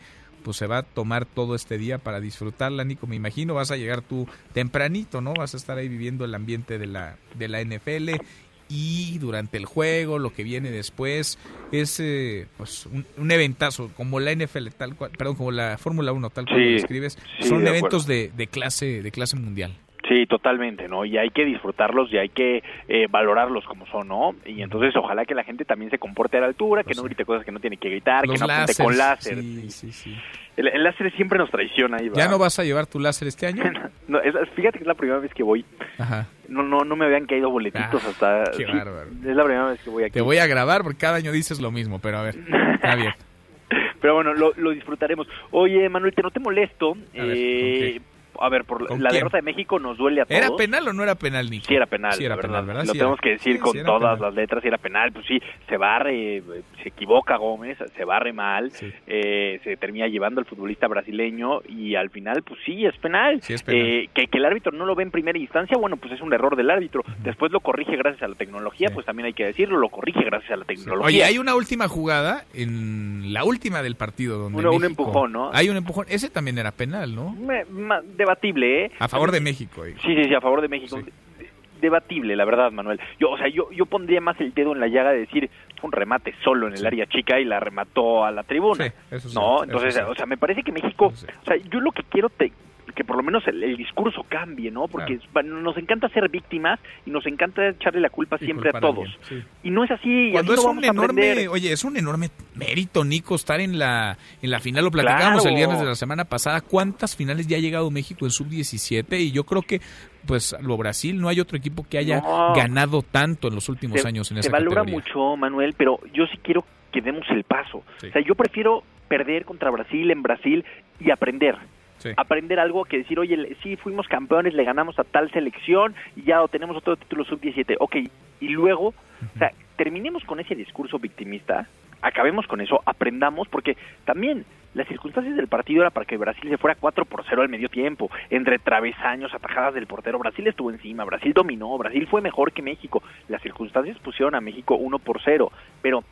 Speaker 3: pues se va a tomar todo este día para disfrutarla, Nico. Me imagino vas a llegar tú tempranito, ¿no? Vas a estar ahí viviendo el ambiente de la, de la NFL y durante el juego, lo que viene después, es eh, pues un, un eventazo, como la NFL, tal cual, perdón, como la Fórmula 1, tal cual
Speaker 24: Sí,
Speaker 3: lo describes.
Speaker 24: sí,
Speaker 3: Son
Speaker 24: de
Speaker 3: eventos de, de clase de clase mundial.
Speaker 24: Sí, totalmente, ¿no? Y hay que disfrutarlos y hay que eh, valorarlos como son, ¿no? Y entonces ojalá que la gente también se comporte a la altura, que no grite cosas que no tiene que gritar, que no apunte con láser.
Speaker 3: sí, sí, sí.
Speaker 24: El, el láser siempre nos traiciona. Ahí,
Speaker 3: ¿Ya no vas a llevar tu láser este año?
Speaker 24: No, es- fíjate que es la primera vez que voy.
Speaker 3: Ajá.
Speaker 24: No, no, no me habían caído boletitos
Speaker 3: Ah,
Speaker 24: hasta...
Speaker 3: qué bárbaro.
Speaker 24: Es la primera vez que voy aquí.
Speaker 3: Te voy a grabar porque cada año dices lo mismo, pero a ver, está bien.
Speaker 24: Pero bueno, lo, lo disfrutaremos. Oye, Manuel, te no te molesto.
Speaker 3: A ver,
Speaker 24: eh, a ver, por la, derrota de México nos duele a todos.
Speaker 3: ¿Era penal o no era penal, Nico?
Speaker 24: Sí era penal,
Speaker 3: Sí era penal.
Speaker 24: Lo
Speaker 3: Sí
Speaker 24: tenemos
Speaker 3: era.
Speaker 24: que decir
Speaker 3: Sí,
Speaker 24: con todas
Speaker 3: penal.
Speaker 24: las letras, sí era penal. Pues sí, se barre, se equivoca Gómez, se barre mal, eh, se termina llevando al futbolista brasileño y al final, pues sí, es penal.
Speaker 3: Sí, es penal.
Speaker 24: Eh, que, que el árbitro no lo ve en primera instancia, bueno, pues es un error del árbitro. Después lo corrige gracias a la tecnología, pues también hay que decirlo, lo corrige gracias a la tecnología.
Speaker 3: Oye, hay una última jugada en la última del partido donde
Speaker 24: Uno- un
Speaker 3: México-
Speaker 24: empujón, ¿no?
Speaker 3: Hay un empujón. Ese también era penal, ¿no?
Speaker 24: Me- ma- debatible, ¿eh?
Speaker 3: A favor de México. digo.
Speaker 24: Sí, sí, sí, a favor de México. De- Debatible, la verdad, Manuel. Yo, o sea, yo, yo pondría más el dedo en la llaga de decir un remate solo en el área chica y la remató a la tribuna.
Speaker 3: Sí, eso sí,
Speaker 24: no, entonces, o sea, me parece que México, o sea, yo lo que quiero te- que por lo menos el, el discurso cambie, ¿no? Porque nos encanta ser víctimas y nos encanta echarle la culpa siempre a todos.
Speaker 3: sí.
Speaker 24: Y no es así,
Speaker 3: Cuando
Speaker 24: así
Speaker 3: es
Speaker 24: no
Speaker 3: un
Speaker 24: vamos
Speaker 3: enorme, oye, es un enorme mérito, Nico, estar en la en la final. Lo platicábamos
Speaker 24: Claro.
Speaker 3: el viernes de la semana pasada. ¿Cuántas finales ya ha llegado México en sub-17? Y yo creo que, pues, lo Brasil, no hay otro equipo que haya
Speaker 24: No.
Speaker 3: ganado tanto en los últimos
Speaker 24: se,
Speaker 3: años en
Speaker 24: se
Speaker 3: esa
Speaker 24: valora
Speaker 3: categoría.
Speaker 24: mucho, Manuel, pero yo sí quiero que demos el paso. O sea, yo prefiero perder contra Brasil en Brasil y aprender. Aprender algo que decir, oye, sí, fuimos campeones, le ganamos a tal selección y ya tenemos otro título sub-17. Ok, y luego, o sea, terminemos con ese discurso victimista, acabemos con eso, aprendamos, porque también las circunstancias del partido era para que Brasil se fuera 4 por 0 al medio tiempo, entre travesaños, atajadas del portero, Brasil estuvo encima, Brasil dominó, Brasil fue mejor que México, las circunstancias pusieron a México 1 por 0, pero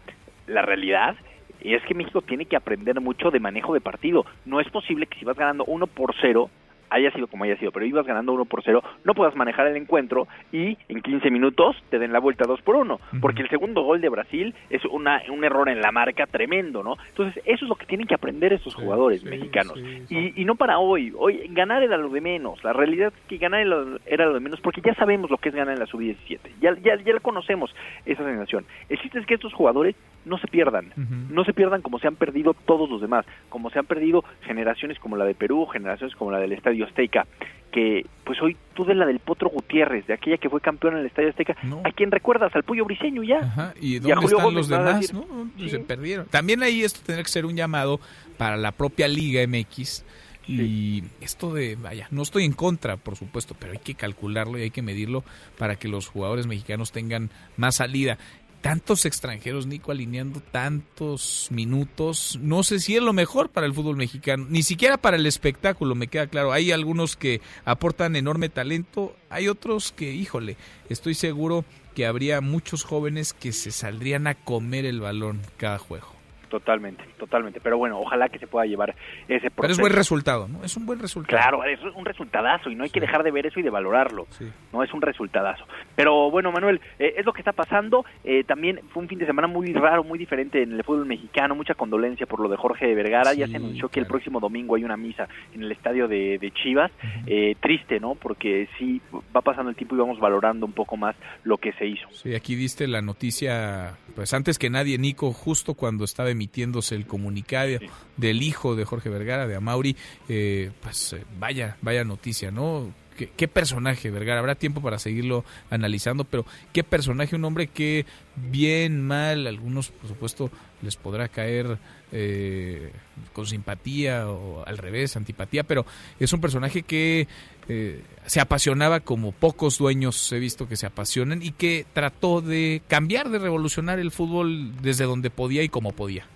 Speaker 24: la realidad es que México tiene que aprender mucho de manejo de partido, no es posible que si vas ganando 1 por 0 haya sido como haya sido, pero ibas ganando 1 por 0, no puedas manejar el encuentro y en 15 minutos te den la vuelta 2 por 1, porque el segundo gol de Brasil es una, un error en la marca tremendo, ¿no? Entonces, eso es lo que tienen que aprender estos jugadores mexicanos. Y, y no para hoy, hoy ganar era lo de menos, la realidad es que ganar era lo, de menos, porque ya sabemos lo que es ganar en la sub-17, ya, ya, ya la conocemos esa sensación. El chiste es que estos jugadores no se pierdan, no se pierdan como se han perdido todos los demás, como se han perdido generaciones como la de Perú, generaciones como la del Estadio Azteca, que pues hoy tú de la del Potro Gutiérrez, de aquella que fue campeón en el Estadio Azteca, ¿a quién recuerdas? Al Pollo Briseño ya.
Speaker 3: Ajá, ¿Y
Speaker 24: a
Speaker 3: dónde
Speaker 24: Julio
Speaker 3: están
Speaker 24: Gómez,
Speaker 3: los demás? ¿no? Se perdieron. También ahí esto tendría que ser un llamado para la propia Liga MX. Y esto de, vaya, no estoy en contra, por supuesto, pero hay que calcularlo y hay que medirlo para que los jugadores mexicanos tengan más salida. Tantos extranjeros, Nico, alineando tantos minutos, no sé si es lo mejor para el fútbol mexicano, ni siquiera para el espectáculo, me queda claro. Hay algunos que aportan enorme talento, hay otros que, híjole, estoy seguro que habría muchos jóvenes que se saldrían a comer el balón cada juego.
Speaker 24: Totalmente, totalmente. Pero bueno, ojalá que se pueda llevar ese proceso.
Speaker 3: Pero es buen resultado, ¿no? Es un buen resultado.
Speaker 24: Claro, es un resultadazo y no hay que dejar de ver eso y de valorarlo. No es un resultadazo. Pero bueno, Manuel, eh, es lo que está pasando. Eh, también fue un fin de semana muy raro, muy diferente en el fútbol mexicano. Mucha condolencia por lo de Jorge Vergara. ya se anunció que el próximo domingo hay una misa en el estadio de, Chivas. Eh, triste, ¿no? Porque sí, va pasando el tiempo y vamos valorando un poco más lo que se hizo.
Speaker 3: Sí, aquí diste la noticia, pues antes que nadie, Nico, justo cuando estaba emitiéndose el comunicado del hijo de Jorge Vergara, de Amauri, eh, pues eh, vaya, vaya noticia, ¿no? ¿Qué, personaje, Vergara? Habrá tiempo para seguirlo analizando, pero qué personaje, un hombre que bien, mal, algunos por supuesto les podrá caer eh, con simpatía o al revés, antipatía, pero es un personaje que eh, se apasionaba como pocos dueños he visto que se apasionan y que trató de cambiar, de revolucionar el fútbol desde donde podía y como podía.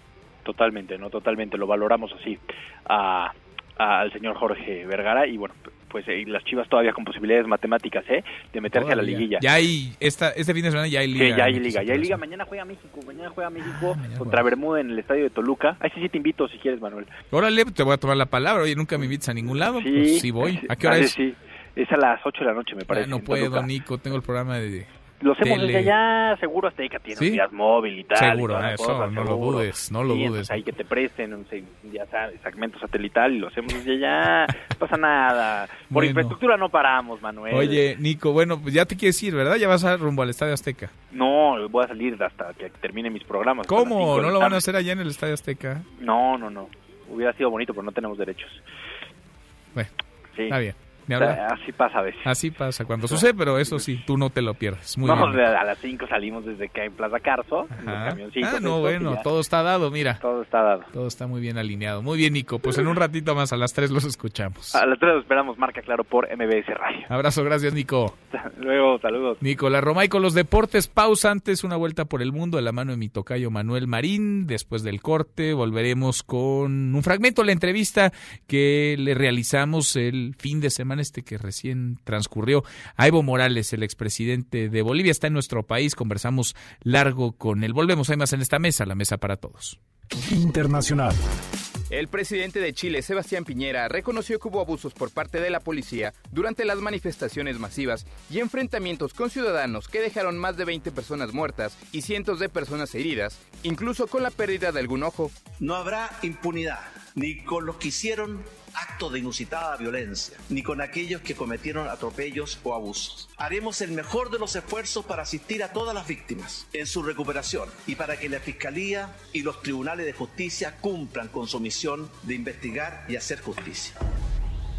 Speaker 24: Totalmente, no totalmente, lo valoramos así al señor Jorge Vergara y bueno, pues eh, las Chivas todavía con posibilidades matemáticas, ¿eh? De meterse a la liguilla.
Speaker 3: Ya hay, esta, este fin de semana ya hay liga.
Speaker 24: Sí, ya hay liga, ya hay liga. Mañana juega México, mañana juega México ah, contra Bermuda en el estadio de Toluca. Ahí sí, sí te invito si quieres, Manuel.
Speaker 3: Órale, te voy a tomar la palabra. Oye, nunca me invitas a ningún lado. Sí, pues sí voy. ¿A qué hora es?
Speaker 24: Sí, es a las 8 de la noche, me parece.
Speaker 3: no puedo, Nico, tengo el programa de
Speaker 24: lo hacemos desde allá, seguro Azteca tiene un días móvil y tal.
Speaker 3: Seguro, eso, no lo dudes, no lo dudes.
Speaker 24: Ahí que te presten un ya sabes, segmento satelital y lo hacemos desde allá, no pasa nada. Por infraestructura no paramos, Manuel.
Speaker 3: Oye, Nico, bueno, pues ya te quieres ir, ¿verdad? Ya vas a rumbo al Estadio Azteca.
Speaker 24: No, voy a salir hasta que termine mis programas.
Speaker 3: ¿Cómo? ¿No lo van a hacer allá en el Estadio Azteca?
Speaker 24: No, no, no. Hubiera sido bonito, pero no tenemos derechos.
Speaker 3: Bueno, sí. está bien
Speaker 24: así pasa a veces.
Speaker 3: Así pasa cuando sucede, pero eso sí, tú no te lo pierdes. Muy
Speaker 24: Vamos a las 5 salimos desde que hay Plaza Carso, Ah,
Speaker 3: no, bueno, todo está dado, mira.
Speaker 24: Todo está dado.
Speaker 3: Todo está muy bien alineado. Muy bien, Nico. Pues en un ratito más, a las 3 los escuchamos.
Speaker 24: A las 3 los esperamos, marca claro por MBS Radio.
Speaker 3: Abrazo, gracias, Nico.
Speaker 24: Luego, saludos.
Speaker 3: Nicolás Roma y con los deportes, pausa antes, una vuelta por el mundo de la mano de mi tocayo Manuel Marín. Después del corte, volveremos con un fragmento de la entrevista que le realizamos el fin de semana este que recién transcurrió. A Evo Morales, el expresidente de Bolivia, está en nuestro país. Conversamos largo con él. Volvemos, hay más en esta mesa, la mesa para todos.
Speaker 1: Internacional.
Speaker 13: El presidente de Chile, Sebastián Piñera, reconoció que hubo abusos por parte de la policía durante las manifestaciones masivas y enfrentamientos con ciudadanos que dejaron más de 20 personas muertas y cientos de personas heridas, incluso con la pérdida de algún ojo.
Speaker 25: No habrá impunidad ni con los que hicieron acto de inusitada violencia, ni con aquellos que cometieron atropellos o abusos. Haremos el mejor de los esfuerzos para asistir a todas las víctimas en su recuperación y para que la Fiscalía y los tribunales de justicia cumplan con su misión de investigar y hacer justicia.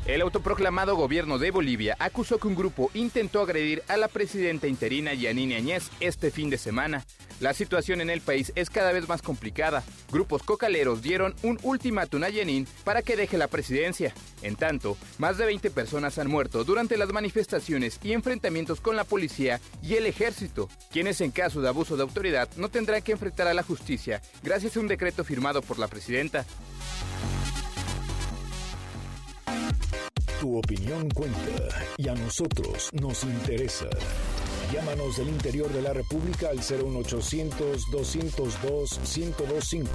Speaker 13: El autoproclamado gobierno de Bolivia acusó que un grupo intentó agredir a la presidenta interina Yanine Añez este fin de semana. La situación en el país es cada vez más complicada. Grupos cocaleros dieron un ultimátum a Yanin para que deje la presidencia. En tanto, más de 20 personas han muerto durante las manifestaciones y enfrentamientos con la policía y el ejército, quienes en caso de abuso de autoridad no tendrán que enfrentar a la justicia gracias a un decreto firmado por la presidenta.
Speaker 1: Tu opinión cuenta y a nosotros nos interesa. Llámanos del interior de la República al 01800-202-1025.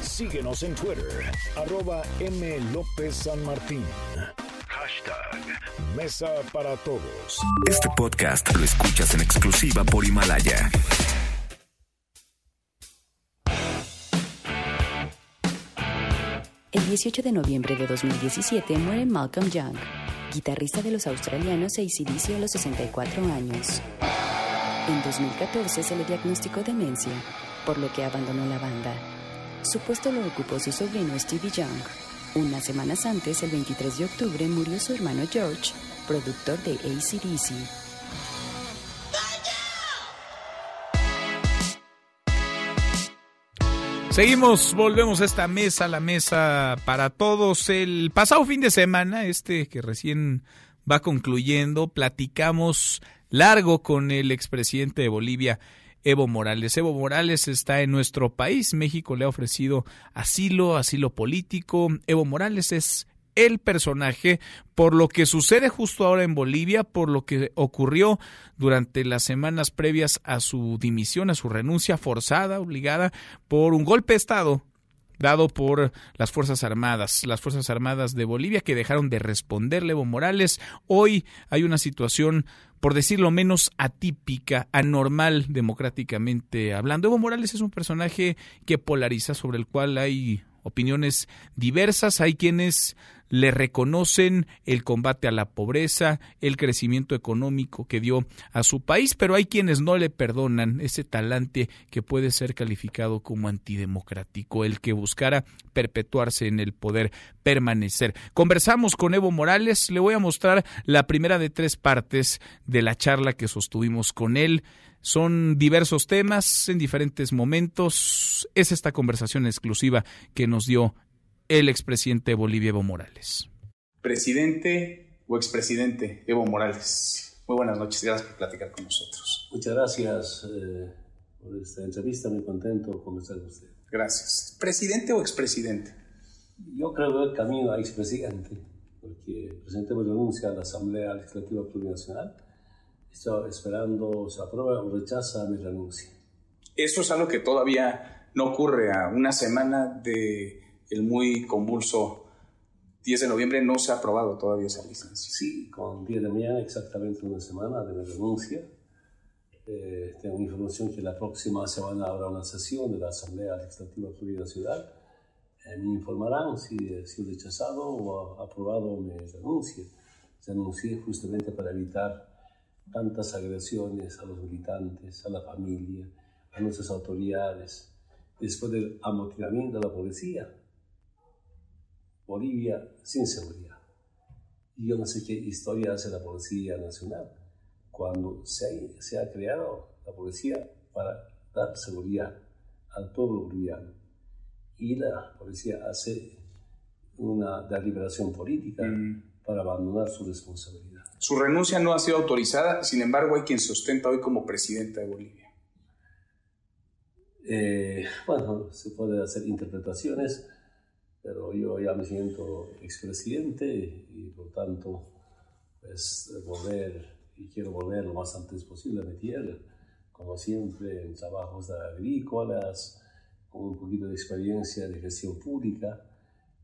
Speaker 1: Síguenos en Twitter, arroba M. López San Martín. Hashtag Mesa para Todos.
Speaker 2: Este podcast lo escuchas en exclusiva por Himalaya.
Speaker 5: El 18 de noviembre de 2017 muere Malcolm Young, guitarrista de los australianos ACDC a los 64 años. En 2014 se le diagnosticó demencia, por lo que abandonó la banda. Su puesto lo ocupó su sobrino Stevie Young. Unas semanas antes, el 23 de octubre, murió su hermano George, productor de ACDC.
Speaker 3: Seguimos, volvemos a esta mesa, la mesa para todos. El pasado fin de semana, este que recién va concluyendo, platicamos largo con el expresidente de Bolivia, Evo Morales. Evo Morales está en nuestro país. México le ha ofrecido asilo, asilo político. Evo Morales es el personaje por lo que sucede justo ahora en Bolivia, por lo que ocurrió durante las semanas previas a su dimisión, a su renuncia forzada, obligada por un golpe de Estado dado por las Fuerzas Armadas, las Fuerzas Armadas de Bolivia que dejaron de responderle Evo Morales. Hoy hay una situación por decirlo menos atípica, anormal democráticamente hablando. Evo Morales es un personaje que polariza, sobre el cual hay opiniones diversas. Hay quienes le reconocen el combate a la pobreza, el crecimiento económico que dio a su país, pero hay quienes no le perdonan ese talante que puede ser calificado como antidemocrático, el que buscara perpetuarse en el poder, permanecer. Conversamos con Evo Morales, le voy a mostrar la primera de tres partes de la charla que sostuvimos con él. Son diversos temas en diferentes momentos. Es esta conversación exclusiva que nos dio el expresidente de Bolivia, Evo Morales.
Speaker 26: Presidente o expresidente Evo Morales, muy buenas noches, gracias por platicar con nosotros.
Speaker 27: Muchas gracias eh, por esta entrevista, muy contento de conversar con usted.
Speaker 26: Gracias. ¿Presidente o expresidente?
Speaker 27: Yo creo que el camino a expresidente, porque el presidente renuncia a la Asamblea Legislativa Plurinacional. Estoy esperando se aprueba o rechaza mi renuncia.
Speaker 26: Eso es algo que todavía no ocurre a una semana de el muy convulso 10 de noviembre no se ha aprobado todavía esa licencia.
Speaker 27: Sí, con 10 de mañana, exactamente una semana de mi renuncia. Eh, tengo información que la próxima semana habrá una sesión de la Asamblea Legislativa Plurinacional. Eh, me informarán si he sido rechazado o aprobado mi renuncia. Renuncié justamente para evitar tantas agresiones a los militantes, a la familia, a nuestras autoridades, después del amotinamiento de la policía Bolivia sin seguridad. Y yo no sé qué historia hace la Policía Nacional cuando se, se ha creado la policía para dar seguridad al pueblo boliviano. Y la policía hace una deliberación política mm. para abandonar su responsabilidad.
Speaker 26: Su renuncia no ha sido autorizada, sin embargo hay quien se ostenta hoy como presidente de Bolivia.
Speaker 27: Eh, bueno, se puede hacer interpretaciones pero yo ya me siento expresidente y por tanto, pues volver, y quiero volver lo más antes posible a mi tierra, como siempre en trabajos agrícolas, con un poquito de experiencia de gestión pública,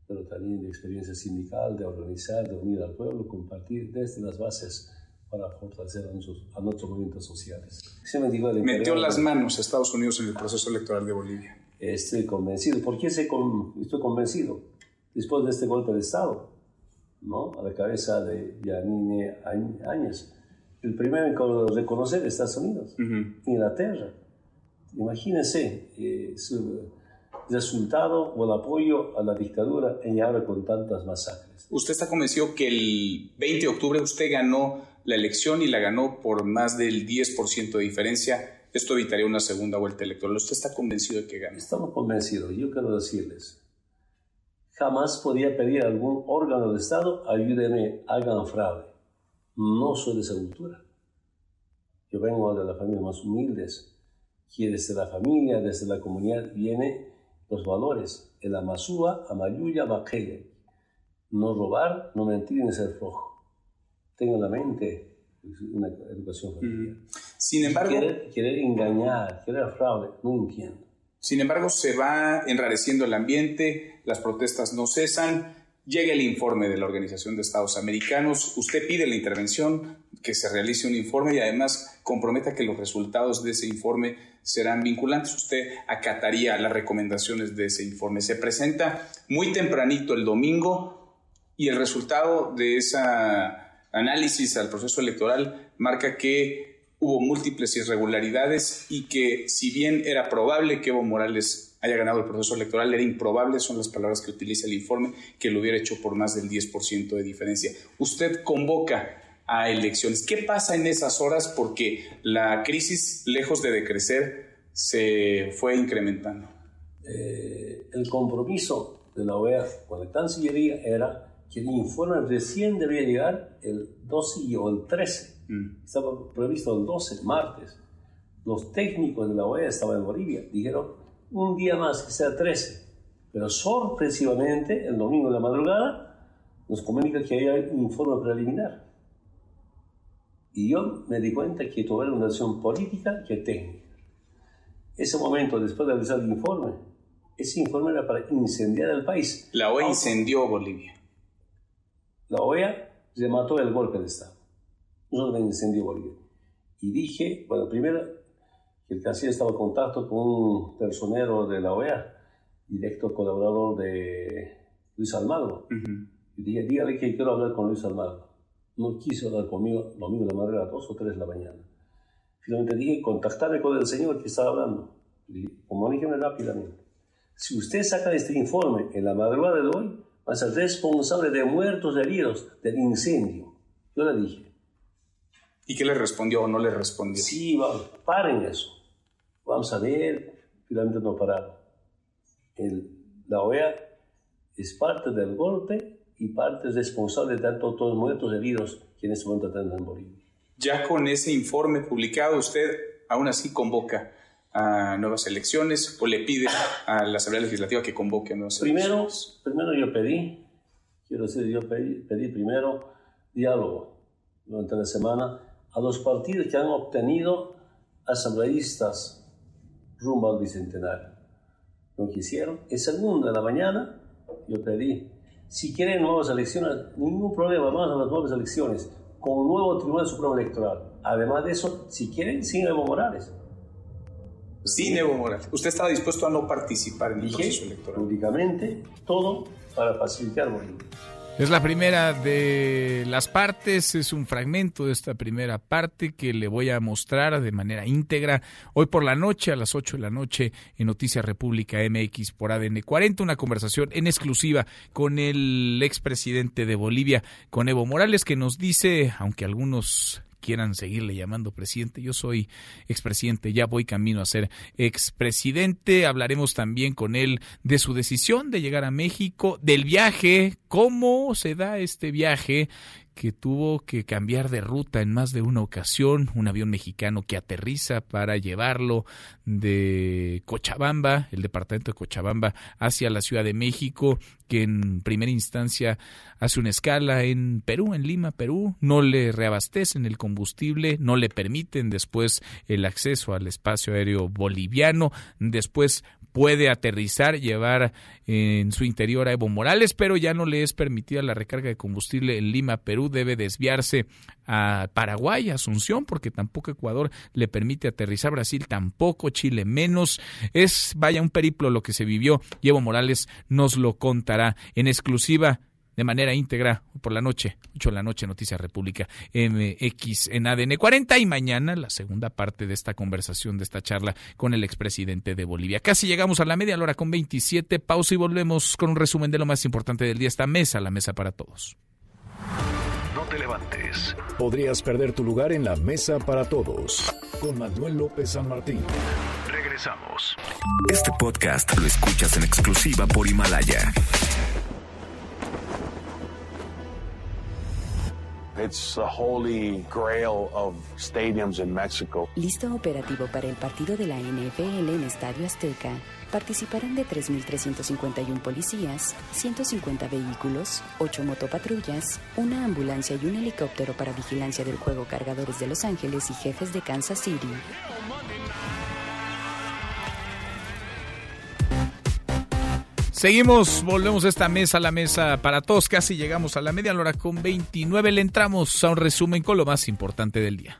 Speaker 27: pero también de experiencia sindical, de organizar, de unir al pueblo, compartir desde las bases para fortalecer a nuestros, a nuestros movimientos sociales.
Speaker 26: Metió las manos a Estados Unidos en el proceso electoral de Bolivia.
Speaker 27: Estoy convencido. ¿Por qué estoy convencido? Después de este golpe de Estado, ¿no? A la cabeza de Yanine Áñez. El primero en reconocer Estados Unidos, Inglaterra. Imagínense eh, su resultado o el apoyo a la dictadura y ahora con tantas masacres.
Speaker 26: ¿Usted está convencido que el 20 de octubre usted ganó la elección y la ganó por más del 10% de diferencia? Esto evitaría una segunda vuelta electoral. ¿Usted está convencido de que gane?
Speaker 27: Estamos convencidos. Yo quiero decirles, jamás podía pedir a algún órgano del Estado, ayúdenme, hagan fraude. No soy de esa cultura. Yo vengo de las familias más humildes, que desde la familia, desde la comunidad, vienen los valores. El amasúa, amayuya, maqueya. No robar, no mentir ni ser flojo. Tengo en la mente una educación familiar.
Speaker 26: Sin embargo...
Speaker 27: Querer, engañar, querer fraude, no entiendo.
Speaker 26: Sin embargo, se va enrareciendo el ambiente, las protestas no cesan, llega el informe de la Organización de Estados Americanos, usted pide la intervención, que se realice un informe y además comprometa que los resultados de ese informe serán vinculantes. Usted acataría las recomendaciones de ese informe. Se presenta muy tempranito el domingo y el resultado de ese análisis al proceso electoral marca que hubo múltiples irregularidades y que si bien era probable que Evo Morales haya ganado el proceso electoral, era improbable, son las palabras que utiliza el informe, que lo hubiera hecho por más del 10% de diferencia. Usted convoca a elecciones. ¿Qué pasa en esas horas? Porque la crisis, lejos de decrecer, se fue incrementando.
Speaker 27: Eh, el compromiso de la OEA con la Cancillería era que el informe recién debía llegar el 12 o el 13 Mm. Estaba previsto el 12, martes. Los técnicos de la OEA estaban en Bolivia. Dijeron un día más, que sea 13. Pero sorpresivamente, el domingo de la madrugada, nos comunica que hay un informe preliminar. Y yo me di cuenta que todo era una acción política que técnica. Ese momento, después de realizar el informe, ese informe era para incendiar el país.
Speaker 26: La OEA incendió Bolivia.
Speaker 27: La OEA remató el golpe de Estado. Nosotros incendió Bolivia. Y dije, bueno, primero, que el canciller estaba en contacto con un personero de la OEA, directo colaborador de Luis Almagro. Y dije, dígale que quiero hablar con Luis Almagro. No quiso hablar conmigo domingo de madrugada, a dos o tres de la mañana. Finalmente dije, contactarme con el señor que estaba hablando. Comuníqueme rápidamente. Si usted saca este informe en la madrugada de hoy, va a ser responsable de muertos y heridos del incendio. Yo le dije.
Speaker 26: ¿Y qué le respondió o no le respondió?
Speaker 27: Sí, vamos, paren eso. Vamos a ver. Finalmente no pararon. El, la OEA es parte del golpe y parte responsable de tanto todos los muertos y heridos que en este momento están en Bolivia.
Speaker 26: Ya con ese informe publicado, usted aún así convoca a nuevas elecciones o le pide a la Asamblea Legislativa que convoque a nuevas
Speaker 27: primero,
Speaker 26: elecciones?
Speaker 27: Primero yo pedí, quiero decir, yo pedí, pedí primero diálogo durante la semana a los partidos que han obtenido asambleístas rumbo al Bicentenario. No quisieron. En segundo, de la mañana, yo pedí, si quieren nuevas elecciones, ningún problema, vamos a las nuevas elecciones, con un nuevo Tribunal Supremo Electoral. Además de eso, si quieren, sin Evo Morales.
Speaker 26: Sin Evo Morales. ¿Usted estaba dispuesto a no participar en el
Speaker 27: Dije
Speaker 26: proceso electoral?
Speaker 27: públicamente todo para pacificar Bolivia.
Speaker 3: Es la primera de las partes, es un fragmento de esta primera parte que le voy a mostrar de manera íntegra hoy por la noche a las 8 de la noche en Noticias República MX por ADN 40, una conversación en exclusiva con el expresidente de Bolivia, con Evo Morales, que nos dice, aunque algunos quieran seguirle llamando presidente. Yo soy expresidente, ya voy camino a ser expresidente. Hablaremos también con él de su decisión de llegar a México, del viaje, cómo se da este viaje que tuvo que cambiar de ruta en más de una ocasión, un avión mexicano que aterriza para llevarlo de Cochabamba, el departamento de Cochabamba, hacia la Ciudad de México, que en primera instancia hace una escala en Perú, en Lima, Perú, no le reabastecen el combustible, no le permiten después el acceso al espacio aéreo boliviano, después puede aterrizar, llevar en su interior a Evo Morales, pero ya no le es permitida la recarga de combustible en Lima, Perú, debe desviarse a Paraguay, Asunción, porque tampoco Ecuador le permite aterrizar, Brasil tampoco, Chile menos. Es, vaya, un periplo lo que se vivió y Evo Morales nos lo contará en exclusiva de manera íntegra por la noche, 8 de la noche, Noticias República MX en ADN 40 y mañana la segunda parte de esta conversación, de esta charla con el expresidente de Bolivia. Casi llegamos a la media hora con 27, pausa y volvemos con un resumen de lo más importante del día, esta mesa, la mesa para todos.
Speaker 1: No te levantes. Podrías perder tu lugar en la mesa para todos. Con Manuel López San Martín. Regresamos.
Speaker 2: Este podcast lo escuchas en exclusiva por Himalaya.
Speaker 28: It's the holy grail of stadiums in Mexico.
Speaker 5: Listo operativo para el partido de la NFL en Estadio Azteca. Participarán de 3.351 policías, 150 vehículos, 8 motopatrullas, una ambulancia y un helicóptero para vigilancia del juego Cargadores de Los Ángeles y Jefes de Kansas City.
Speaker 3: Seguimos, volvemos a esta mesa, a la mesa para todos. Casi llegamos a la media hora con 29. Le entramos a un resumen con lo más importante del día.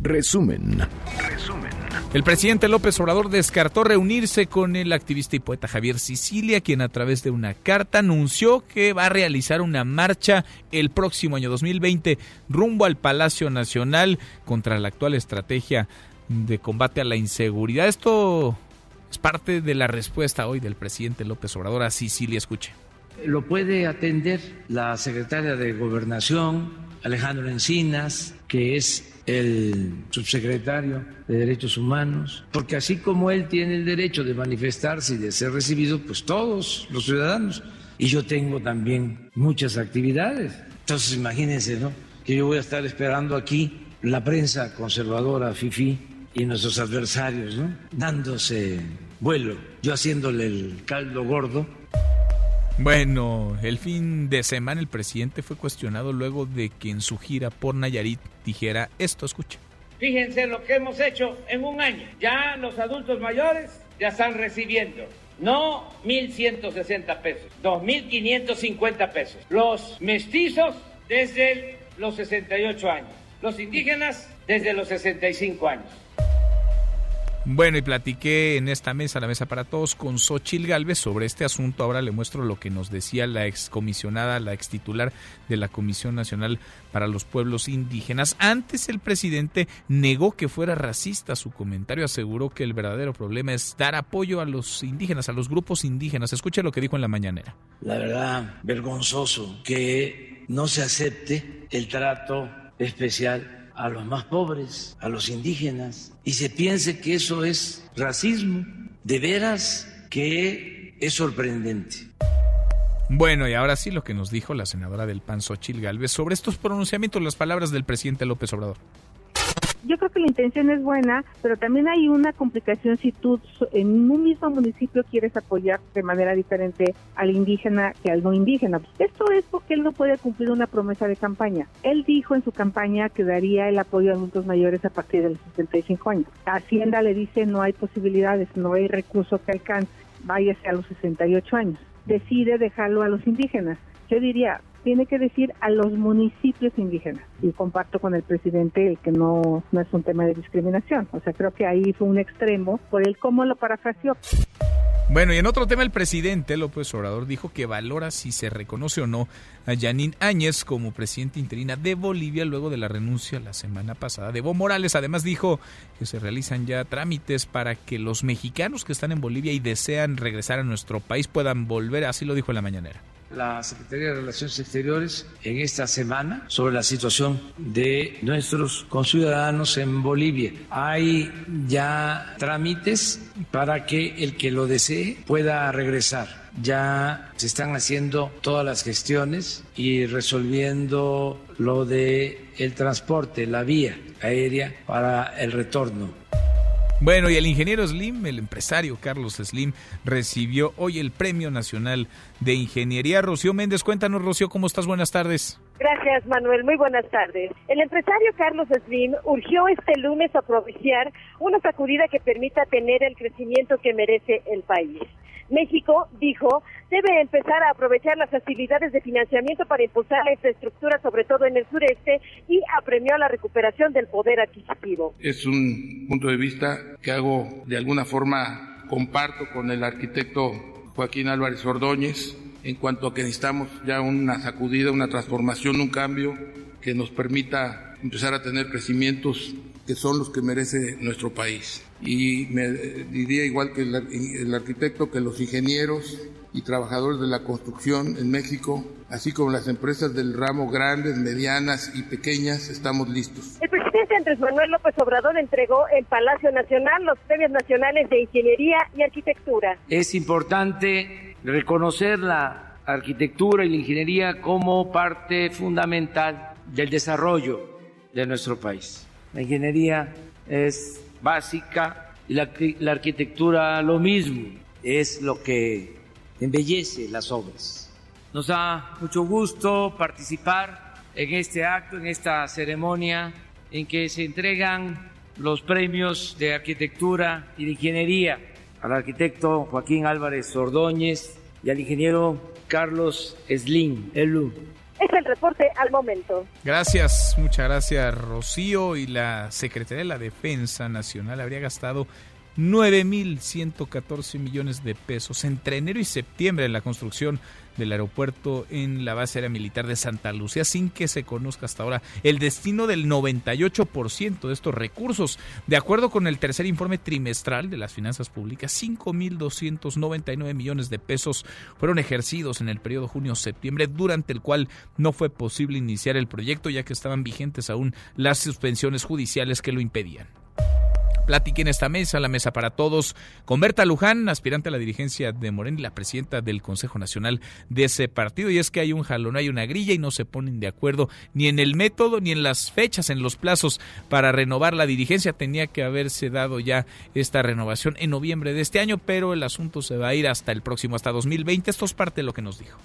Speaker 1: Resumen. Resumen.
Speaker 3: El presidente López Obrador descartó reunirse con el activista y poeta Javier Sicilia, quien a través de una carta anunció que va a realizar una marcha el próximo año 2020 rumbo al Palacio Nacional contra la actual estrategia de combate a la inseguridad. Esto es parte de la respuesta hoy del presidente López Obrador a Sicilia. Escuche.
Speaker 6: Lo puede atender la secretaria de Gobernación, Alejandro Encinas, que es el subsecretario de Derechos Humanos, porque así como él tiene el derecho de manifestarse y de ser recibido, pues todos los ciudadanos. Y yo tengo también muchas actividades. Entonces imagínense, ¿no? Que yo voy a estar esperando aquí la prensa conservadora, FIFI, y nuestros adversarios, ¿no? Dándose vuelo, yo haciéndole el caldo gordo.
Speaker 3: Bueno, el fin de semana el presidente fue cuestionado luego de que en su gira por Nayarit dijera esto, escuche.
Speaker 29: Fíjense lo que hemos hecho en un año. Ya los adultos mayores ya están recibiendo no 1.160 pesos, 2.550 pesos. Los mestizos desde los 68 años. Los indígenas desde los 65 años.
Speaker 3: Bueno, y platiqué en esta mesa, la mesa para todos, con Xochil Galvez sobre este asunto. Ahora le muestro lo que nos decía la excomisionada, la ex titular de la Comisión Nacional para los Pueblos Indígenas. Antes el presidente negó que fuera racista su comentario, aseguró que el verdadero problema es dar apoyo a los indígenas, a los grupos indígenas. Escuche lo que dijo en la mañanera.
Speaker 6: La verdad, vergonzoso que no se acepte el trato especial a los más pobres, a los indígenas, y se piense que eso es racismo. De veras que es sorprendente.
Speaker 3: Bueno, y ahora sí lo que nos dijo la senadora del PAN, Xochil Gálvez, sobre estos pronunciamientos, las palabras del presidente López Obrador
Speaker 15: yo creo que la intención es buena, pero también hay una complicación si tú en un mismo municipio quieres apoyar de manera diferente al indígena que al no indígena. Esto es porque él no puede cumplir una promesa de campaña. Él dijo en su campaña que daría el apoyo a adultos mayores a partir de los 65 años. Hacienda le dice no hay posibilidades, no hay recurso que alcance, váyase a los 68 años. Decide dejarlo a los indígenas. Yo diría, tiene que decir a los municipios indígenas. Y comparto con el presidente el que no, no es un tema de discriminación. O sea, creo que ahí fue un extremo por el cómo lo parafraseó.
Speaker 3: Bueno, y en otro tema, el presidente López Obrador dijo que valora si se reconoce o no a Janine Áñez como presidenta interina de Bolivia luego de la renuncia la semana pasada de Evo Morales. Además dijo que se realizan ya trámites para que los mexicanos que están en Bolivia y desean regresar a nuestro país puedan volver, así lo dijo en la mañanera
Speaker 6: la Secretaría de Relaciones Exteriores en esta semana sobre la situación de nuestros conciudadanos en Bolivia. Hay ya trámites para que el que lo desee pueda regresar. Ya se están haciendo todas las gestiones y resolviendo lo de el transporte, la vía aérea para el retorno
Speaker 3: bueno, y el ingeniero Slim, el empresario Carlos Slim, recibió hoy el Premio Nacional de Ingeniería. Rocío Méndez, cuéntanos, Rocío, ¿cómo estás? Buenas tardes.
Speaker 16: Gracias, Manuel. Muy buenas tardes. El empresario Carlos Slim urgió este lunes a propiciar una sacudida que permita tener el crecimiento que merece el país. México, dijo, debe empezar a aprovechar las facilidades de financiamiento para impulsar la infraestructura, sobre todo en el sureste, y apremió la recuperación del poder adquisitivo.
Speaker 30: Es un punto de vista que hago de alguna forma, comparto con el arquitecto Joaquín Álvarez Ordóñez, en cuanto a que necesitamos ya una sacudida, una transformación, un cambio que nos permita empezar a tener crecimientos que son los que merece nuestro país. Y me diría igual que el, arquitecto que los ingenieros y trabajadores de la construcción en México, así como las empresas del ramo grandes, medianas y pequeñas, estamos listos.
Speaker 16: El presidente Andrés Manuel López Obrador entregó en Palacio Nacional los premios nacionales de Ingeniería y Arquitectura.
Speaker 6: Es importante reconocer la arquitectura y la ingeniería como parte fundamental del desarrollo de nuestro país. La ingeniería es básica y la, la arquitectura lo mismo, es lo que embellece las obras. Nos da mucho gusto participar en este acto, en esta ceremonia en que se entregan los premios de arquitectura y de ingeniería al arquitecto Joaquín Álvarez Ordóñez y al ingeniero Carlos Slim Elu.
Speaker 16: Es el reporte al momento.
Speaker 3: Gracias, muchas gracias Rocío y la Secretaría de la Defensa Nacional habría gastado 9.114 millones de pesos entre enero y septiembre en la construcción del aeropuerto en la base aérea militar de Santa Lucía sin que se conozca hasta ahora el destino del 98% de estos recursos. De acuerdo con el tercer informe trimestral de las finanzas públicas, 5.299 millones de pesos fueron ejercidos en el periodo junio-septiembre, durante el cual no fue posible iniciar el proyecto ya que estaban vigentes aún las suspensiones judiciales que lo impedían. Platiqué en esta mesa, la mesa para todos, con Berta Luján, aspirante a la dirigencia de Morena y la presidenta del Consejo Nacional de ese partido. Y es que hay un jalón, hay una grilla y no se ponen de acuerdo ni en el método ni en las fechas, en los plazos para renovar la dirigencia. Tenía que haberse dado ya esta renovación en noviembre de este año, pero el asunto se va a ir hasta el próximo, hasta 2020. Esto es parte de lo que nos dijo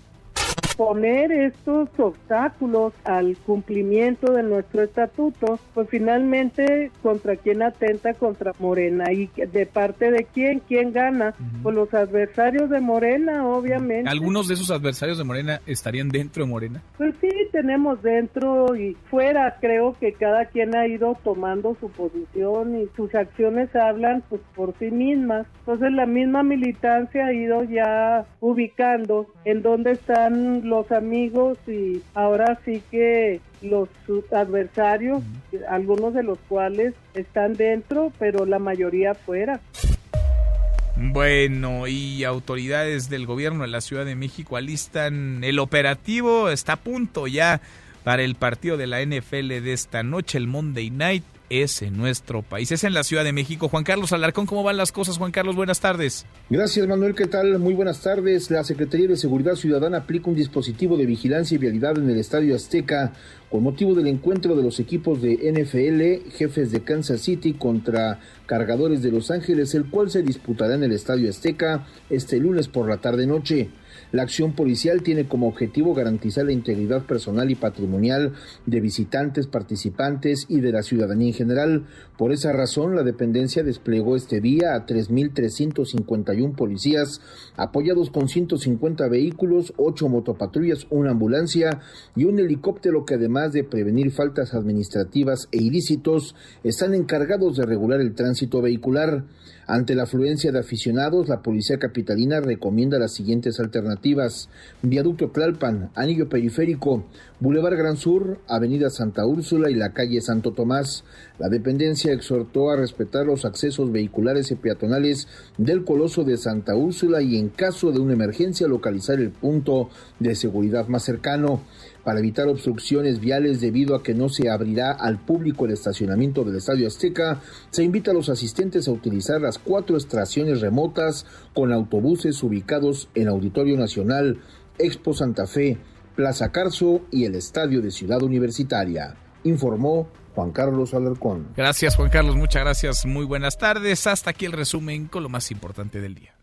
Speaker 31: poner estos obstáculos al cumplimiento de nuestro estatuto, pues finalmente contra quién atenta contra Morena y de parte de quién, quién gana, pues los adversarios de Morena, obviamente.
Speaker 3: ¿Algunos de esos adversarios de Morena estarían dentro de Morena?
Speaker 31: Pues sí, tenemos dentro y fuera, creo que cada quien ha ido tomando su posición y sus acciones hablan pues por sí mismas. Entonces la misma militancia ha ido ya ubicando en dónde están los amigos y ahora sí que los adversarios, algunos de los cuales están dentro, pero la mayoría fuera.
Speaker 3: Bueno, y autoridades del gobierno de la Ciudad de México alistan el operativo, está a punto ya para el partido de la NFL de esta noche, el Monday Night es en nuestro país, es en la Ciudad de México. Juan Carlos Alarcón, ¿cómo van las cosas? Juan Carlos, buenas tardes.
Speaker 32: Gracias, Manuel, ¿qué tal? Muy buenas tardes. La Secretaría de Seguridad Ciudadana aplica un dispositivo de vigilancia y vialidad en el Estadio Azteca con motivo del encuentro de los equipos de NFL, jefes de Kansas City contra cargadores de Los Ángeles, el cual se disputará en el Estadio Azteca este lunes por la tarde-noche. La acción policial tiene como objetivo garantizar la integridad personal y patrimonial de visitantes, participantes y de la ciudadanía en general. Por esa razón, la dependencia desplegó este día a 3.351 policías, apoyados con 150 vehículos, 8 motopatrullas, una ambulancia y un helicóptero que además de prevenir faltas administrativas e ilícitos, están encargados de regular el tránsito vehicular. Ante la afluencia de aficionados, la policía capitalina recomienda las siguientes alternativas. Viaducto Tlalpan, Anillo Periférico, Boulevard Gran Sur, Avenida Santa Úrsula y la calle Santo Tomás. La dependencia exhortó a respetar los accesos vehiculares y peatonales del Coloso de Santa Úrsula y en caso de una emergencia localizar el punto de seguridad más cercano para evitar obstrucciones viales debido a que no se abrirá al público el estacionamiento del Estadio Azteca, se invita a los asistentes a utilizar las cuatro estaciones remotas con autobuses ubicados en Auditorio Nacional, Expo Santa Fe, Plaza Carso y el Estadio de Ciudad Universitaria, informó Juan Carlos Alarcón.
Speaker 3: Gracias Juan Carlos, muchas gracias, muy buenas tardes. Hasta aquí el resumen con lo más importante del día.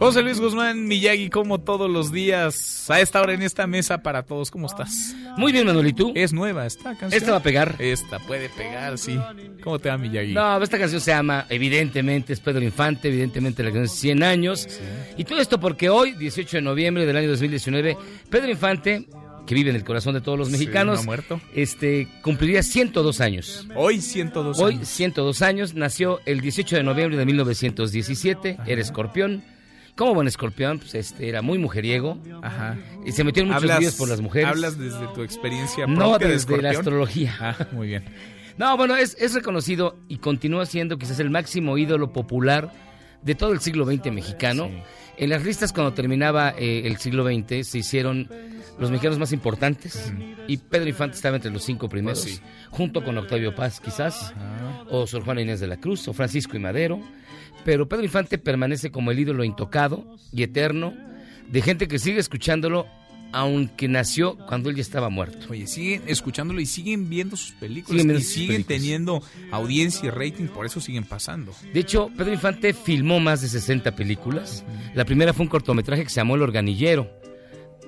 Speaker 3: José Luis Guzmán Miyagi, como todos los días, a esta hora en esta mesa para todos, ¿cómo estás?
Speaker 33: Muy bien, Manuel, ¿y tú?
Speaker 3: Es nueva esta canción.
Speaker 33: ¿Esta va a pegar?
Speaker 3: Esta puede pegar, sí. ¿Cómo te va, Miyagi?
Speaker 33: No, esta canción se llama, evidentemente, es Pedro Infante, evidentemente la canción es 100 años. Y todo esto porque hoy, 18 de noviembre del año 2019, Pedro Infante que vive en el corazón de todos los mexicanos,
Speaker 3: no ha muerto.
Speaker 33: este cumpliría 102 años.
Speaker 3: Hoy 102
Speaker 33: Hoy
Speaker 3: años.
Speaker 33: 102 años, nació el 18 de noviembre de 1917, era escorpión. Como buen escorpión, pues este era muy mujeriego.
Speaker 3: Ajá.
Speaker 33: Y se metió en muchos líos por las mujeres.
Speaker 3: Hablas desde tu experiencia
Speaker 33: No
Speaker 3: propia de
Speaker 33: desde la
Speaker 3: escorpión?
Speaker 33: astrología.
Speaker 3: Ah, muy bien.
Speaker 33: No, bueno, es, es reconocido y continúa siendo quizás el máximo ídolo popular de todo el siglo XX mexicano. En las listas cuando terminaba eh, el siglo XX se hicieron los mexicanos más importantes y Pedro Infante estaba entre los cinco primeros,
Speaker 3: Pues sí.
Speaker 33: junto con Octavio Paz quizás, o Sor Juana Inés de la Cruz, o Francisco y Madero. Pero Pedro Infante permanece como el ídolo intocado y eterno de gente que sigue escuchándolo aunque nació cuando él ya estaba muerto.
Speaker 3: Oye, siguen escuchándolo y siguen viendo sus películas
Speaker 33: Siguen
Speaker 3: y
Speaker 33: sus
Speaker 3: siguen
Speaker 33: películas.
Speaker 3: teniendo audiencia y rating, por eso siguen pasando.
Speaker 33: De hecho, Pedro Infante filmó más de 60 películas. La primera fue un cortometraje que se llamó El Organillero.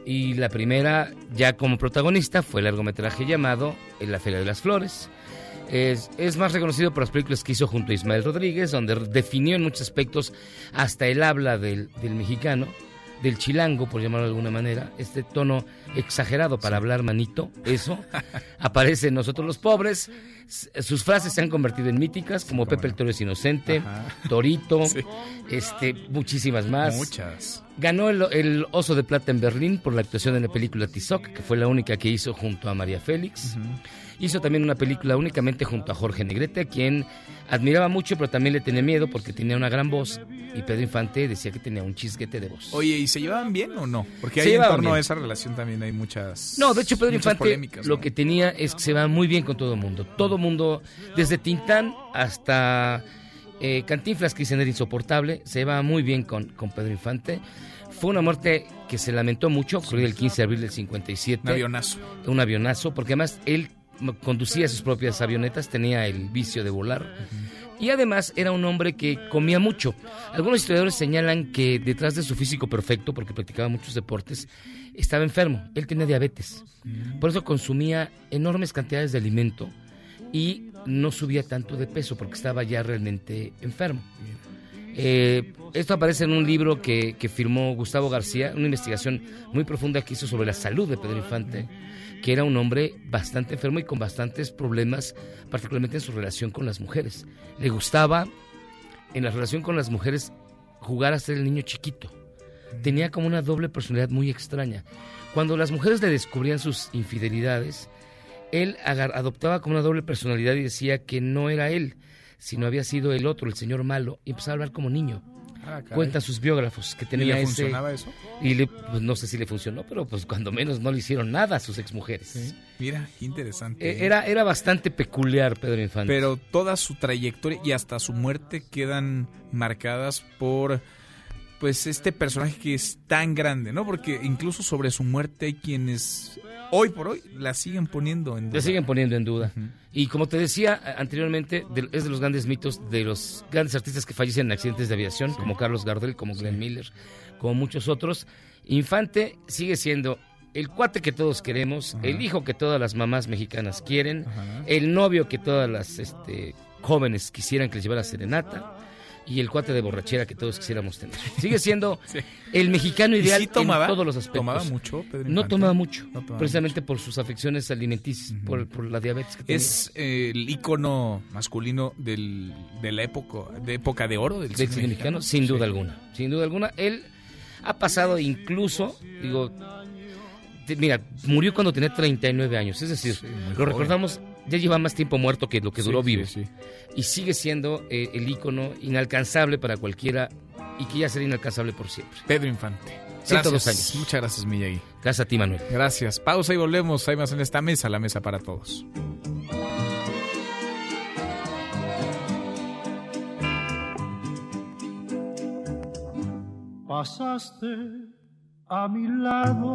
Speaker 33: Y la primera, ya como protagonista, fue el largometraje llamado En la Feria de las Flores. Es, es más reconocido por las películas que hizo junto a Ismael Rodríguez, donde definió en muchos aspectos hasta el habla del, del mexicano, del chilango, por llamarlo de alguna manera, este tono exagerado para hablar manito, eso, aparece en Nosotros los Pobres. Sus frases se han convertido en míticas, como Pepe el Toro es inocente, Torito, este, muchísimas más.
Speaker 3: Muchas.
Speaker 33: Ganó el, el Oso de Plata en Berlín por la actuación en la película Tizoc, que fue la única que hizo junto a María Félix. Hizo también una película únicamente junto a Jorge Negrete, a quien admiraba mucho, pero también le tenía miedo porque tenía una gran voz. Y Pedro Infante decía que tenía un chisguete de voz.
Speaker 3: Oye, ¿y se llevaban bien o no? Porque ahí en torno a
Speaker 33: bien.
Speaker 3: esa relación también hay muchas.
Speaker 33: No, de hecho Pedro Infante lo que tenía es que se va muy bien con todo el mundo. Todo el mundo, desde Tintán hasta Eh, Cantinflas, que dicen era insoportable, se va muy bien con, con Pedro Infante. Fue una muerte que se lamentó mucho, ocurrió el 15 de abril del 57.
Speaker 3: Un avionazo.
Speaker 33: Un avionazo, porque además él conducía sus propias avionetas, tenía el vicio de volar. Y además era un hombre que comía mucho. Algunos historiadores señalan que detrás de su físico perfecto, porque practicaba muchos deportes, estaba enfermo. Él tenía diabetes. Por eso consumía enormes cantidades de alimento y no subía tanto de peso porque estaba ya realmente enfermo. Eh, esto aparece en un libro que, que, firmó Gustavo García, una investigación muy profunda que hizo sobre la salud de Pedro Infante, que era un hombre bastante enfermo y con bastantes problemas, particularmente en su relación con las mujeres. Le gustaba, en la relación con las mujeres, jugar a ser el niño chiquito. Tenía como una doble personalidad muy extraña. Cuando las mujeres le descubrían sus infidelidades, él adoptaba como una doble personalidad y decía que no era él, sino había sido el otro, el señor malo, y empezaba a hablar como niño.
Speaker 3: Ah,
Speaker 33: Cuentan sus biógrafos que tenía
Speaker 3: ¿Y le
Speaker 33: ese.
Speaker 3: funcionaba eso?
Speaker 33: Y le- pues, no sé si le funcionó, pero pues cuando menos no le hicieron nada a sus exmujeres.
Speaker 3: Mira, qué interesante.
Speaker 33: Eh, Era, era bastante peculiar Pedro Infante.
Speaker 3: Pero toda su trayectoria y hasta su muerte quedan marcadas por pues este personaje que es tan grande, ¿no? Porque incluso sobre su muerte hay quienes hoy por hoy la siguen poniendo en duda.
Speaker 33: Le siguen poniendo en duda. Y como te decía a- anteriormente, de- es de los grandes mitos de los grandes artistas que fallecen en accidentes de aviación, como Carlos Gardel, como Glenn Miller, como muchos otros. Infante sigue siendo el cuate que todos queremos, el hijo que todas las mamás mexicanas quieren, el novio que todas las este, jóvenes quisieran que les llevara serenata. Y el cuate de borrachera que todos quisiéramos tener. Sigue siendo el mexicano
Speaker 3: ¿Y
Speaker 33: ideal
Speaker 3: sí tomaba?
Speaker 33: en todos los aspectos.
Speaker 3: ¿Tomaba mucho, Pedro
Speaker 33: No tomaba mucho,
Speaker 3: No tomaba
Speaker 33: precisamente por sus afecciones alimenticias, por, por la diabetes que tenía.
Speaker 3: Es eh, el ícono masculino del, de la época de época de oro del,
Speaker 33: cine mexicano, sin duda
Speaker 3: Sí.
Speaker 33: alguna. Sin duda alguna. Él ha pasado incluso, digo, te- mira, murió cuando tenía 39 años. Es decir, lo
Speaker 3: joven.
Speaker 33: recordamos, ya lleva más tiempo muerto que lo que
Speaker 3: Sí,
Speaker 33: duró
Speaker 3: sí,
Speaker 33: vivo.
Speaker 3: sí.
Speaker 33: Y sigue siendo eh, el ícono inalcanzable para cualquiera y que ya será inalcanzable por siempre.
Speaker 3: Pedro Infante.
Speaker 33: 102
Speaker 3: Gracias.
Speaker 33: años.
Speaker 3: Muchas gracias, Miyagi.
Speaker 33: Gracias a ti, Manuel.
Speaker 3: Gracias. Pausa y volvemos. Hay más en esta mesa, la mesa para todos.
Speaker 23: Pasaste a mi lado